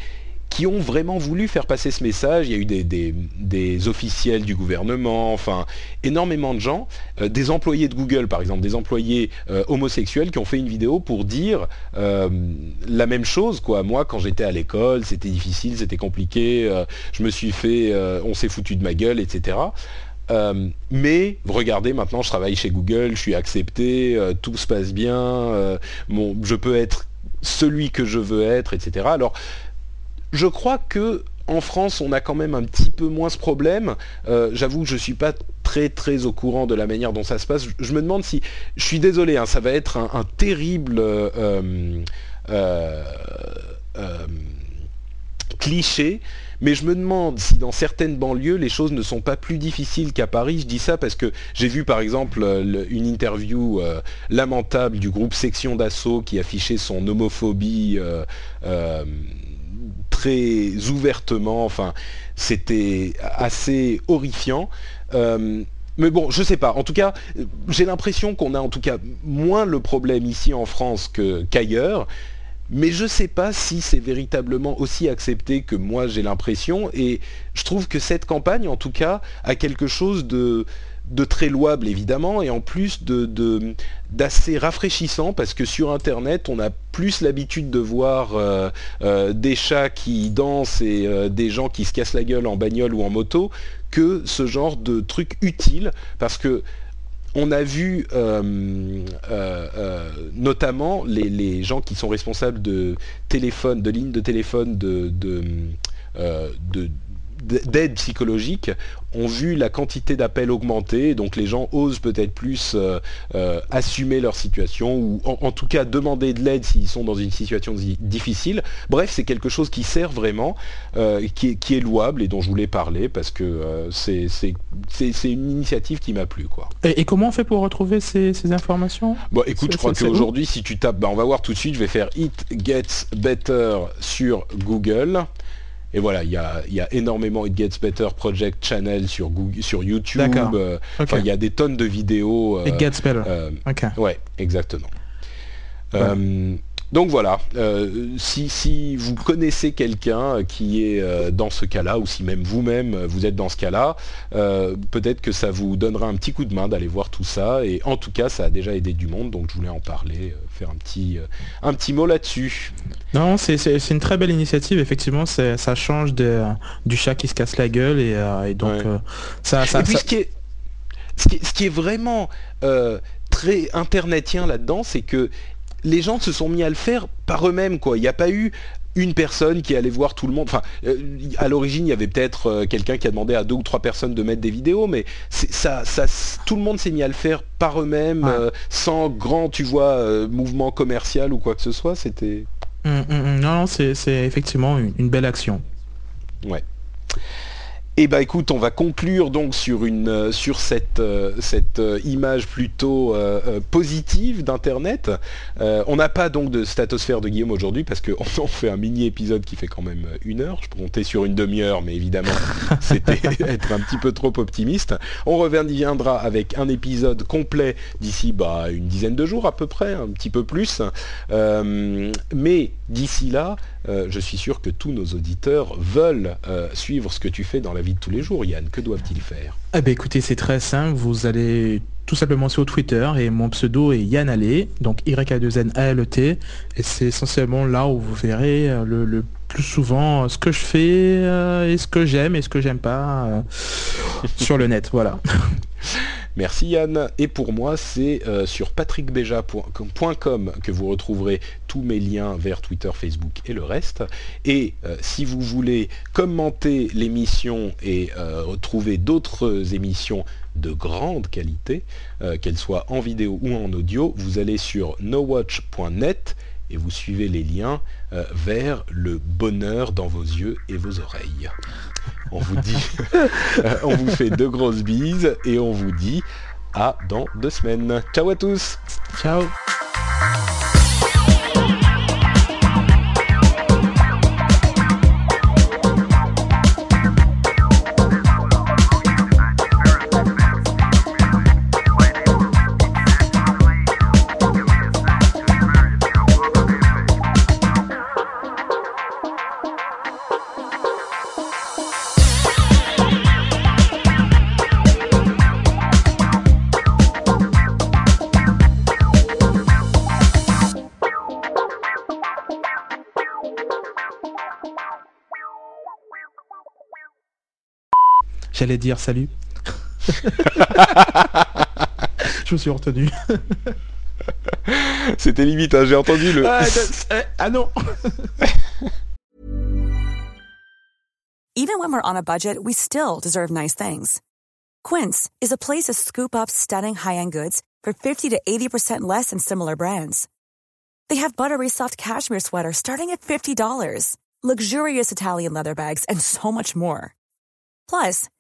qui ont vraiment voulu faire passer ce message. Il y a eu des, officiels du gouvernement, enfin énormément de gens, des employés de Google par exemple, des employés homosexuels qui ont fait une vidéo pour dire la même chose. Quoi. Moi, quand j'étais à l'école, c'était difficile, c'était compliqué, je me suis fait, on s'est foutu de ma gueule, etc. Euh, mais regardez, maintenant je travaille chez Google, je suis accepté, euh, tout se passe bien, euh, je peux être celui que je veux être, etc. Alors, je crois que en France, on a quand même un petit peu moins ce problème. J'avoue que je ne suis pas très très au courant de la manière dont ça se passe. Je, me demande si, je suis désolé, hein, ça va être un terrible cliché, mais je me demande si dans certaines banlieues, les choses ne sont pas plus difficiles qu'à Paris. Je dis ça parce que j'ai vu par exemple une interview euh, lamentable du groupe Section d'Assaut qui affichait son homophobie euh, euh, très ouvertement. Enfin, c'était assez horrifiant. mais bon, je sais pas. En tout cas, j'ai l'impression qu'on a en tout cas moins le problème ici en France qu'ailleurs mais je sais pas si c'est véritablement aussi accepté que moi j'ai l'impression, et je trouve que cette campagne, en tout cas, a quelque chose de, très louable évidemment, et en plus d'assez rafraîchissant, parce que sur Internet, on a plus l'habitude de voir euh, euh, des chats qui dansent et euh, des gens qui se cassent la gueule en bagnole ou en moto, que ce genre de truc utile, parce que on a vu notamment les, gens qui sont responsables de téléphone, de lignes de téléphone de, d'aide psychologique ont vu la quantité d'appels augmenter, donc les gens osent peut-être plus euh, euh, assumer leur situation ou en, tout cas demander de l'aide s'ils sont dans une situation difficile. Bref, c'est quelque chose qui sert vraiment, euh, qui, est, louable et dont je voulais parler parce que c'est une initiative qui m'a plu. Quoi. Et, comment on fait pour retrouver ces, informations? Bon, écoute, je crois qu'aujourd'hui, si tu tapes, bah, on va voir tout de suite, je vais faire It Gets Better sur Google. Et voilà, il y a, énormément It Gets Better Project Channel sur, Google, sur YouTube. Euh, il y a des tonnes de vidéos. It Gets Better. Euh, ouais, exactement. Euh, donc voilà, euh, si, vous connaissez quelqu'un qui est euh, dans ce cas-là, ou si même vous-même euh, vous êtes dans ce cas-là, peut-être que ça vous donnera un petit coup de main d'aller voir tout ça. Et en tout cas, ça a déjà aidé du monde, donc je voulais en parler, faire un petit, un petit mot là-dessus. Non, c'est une très belle initiative, effectivement, ça change du chat qui se casse la gueule, et, donc ça... et puis Ce, qui est, ce, qui est, vraiment très internetien là-dedans, c'est que les gens se sont mis à le faire par eux-mêmes, quoi. Il n'y a pas eu une personne qui allait voir tout le monde. Enfin, euh, à l'origine, il y avait peut-être euh, quelqu'un qui a demandé à deux ou trois personnes de mettre des vidéos, mais ça, ça, tout le monde s'est mis à le faire par eux-mêmes, euh, sans grand, tu vois, mouvement commercial ou quoi que ce soit. C'était. Hum, hum, hum. non, c'est effectivement une, belle action. Ouais. Et eh bah ben, écoute, on va conclure donc sur, une, euh, sur cette, euh, cette euh, image plutôt positive d'Internet. on n'a pas donc de statosphère de Guillaume aujourd'hui parce qu'on fait un mini épisode qui fait quand même une heure. Je comptais sur une demi-heure, mais évidemment c'était être un petit peu trop optimiste. On reviendra avec un épisode complet d'ici bah, une dizaine de jours à peu près, un petit peu plus. mais d'ici là, je suis sûr que tous nos auditeurs veulent suivre ce que tu fais dans la vie de tous les jours, Yann. Que doivent-ils faire? Eh bien écoutez, c'est très simple. Vous allez tout simplement sur Twitter et mon pseudo est Yann Allé, donc Y-A-2-N-A-L-E-T. Et c'est essentiellement là où vous verrez euh, le, plus souvent ce que je fais euh, et ce que j'aime et ce que j'aime pas euh, sur le net. Voilà. Merci Yann. Et pour moi, c'est euh, sur patrickbeja.com que vous retrouverez tous mes liens vers Twitter, Facebook et le reste. Et euh, si vous voulez commenter l'émission et retrouver d'autres émissions de grande qualité, qu'elles soient en vidéo ou en audio, vous allez sur nowatch.net et vous suivez les liens vers le bonheur dans vos yeux et vos oreilles. On vous dit, on vous fait de grosses bises et on vous dit à dans deux semaines. Ciao à tous. Ciao. J'allais dire salut. Je me suis retenu. C'était limite, hein, j'ai entendu le. Ah, ah non. Even when we're on a budget, we still deserve nice things. Quince is a place to scoop up stunning high-end goods for 50 to 80% less than similar brands. They have buttery soft cashmere sweaters starting at $50, luxurious Italian leather bags, and so much more. Plus,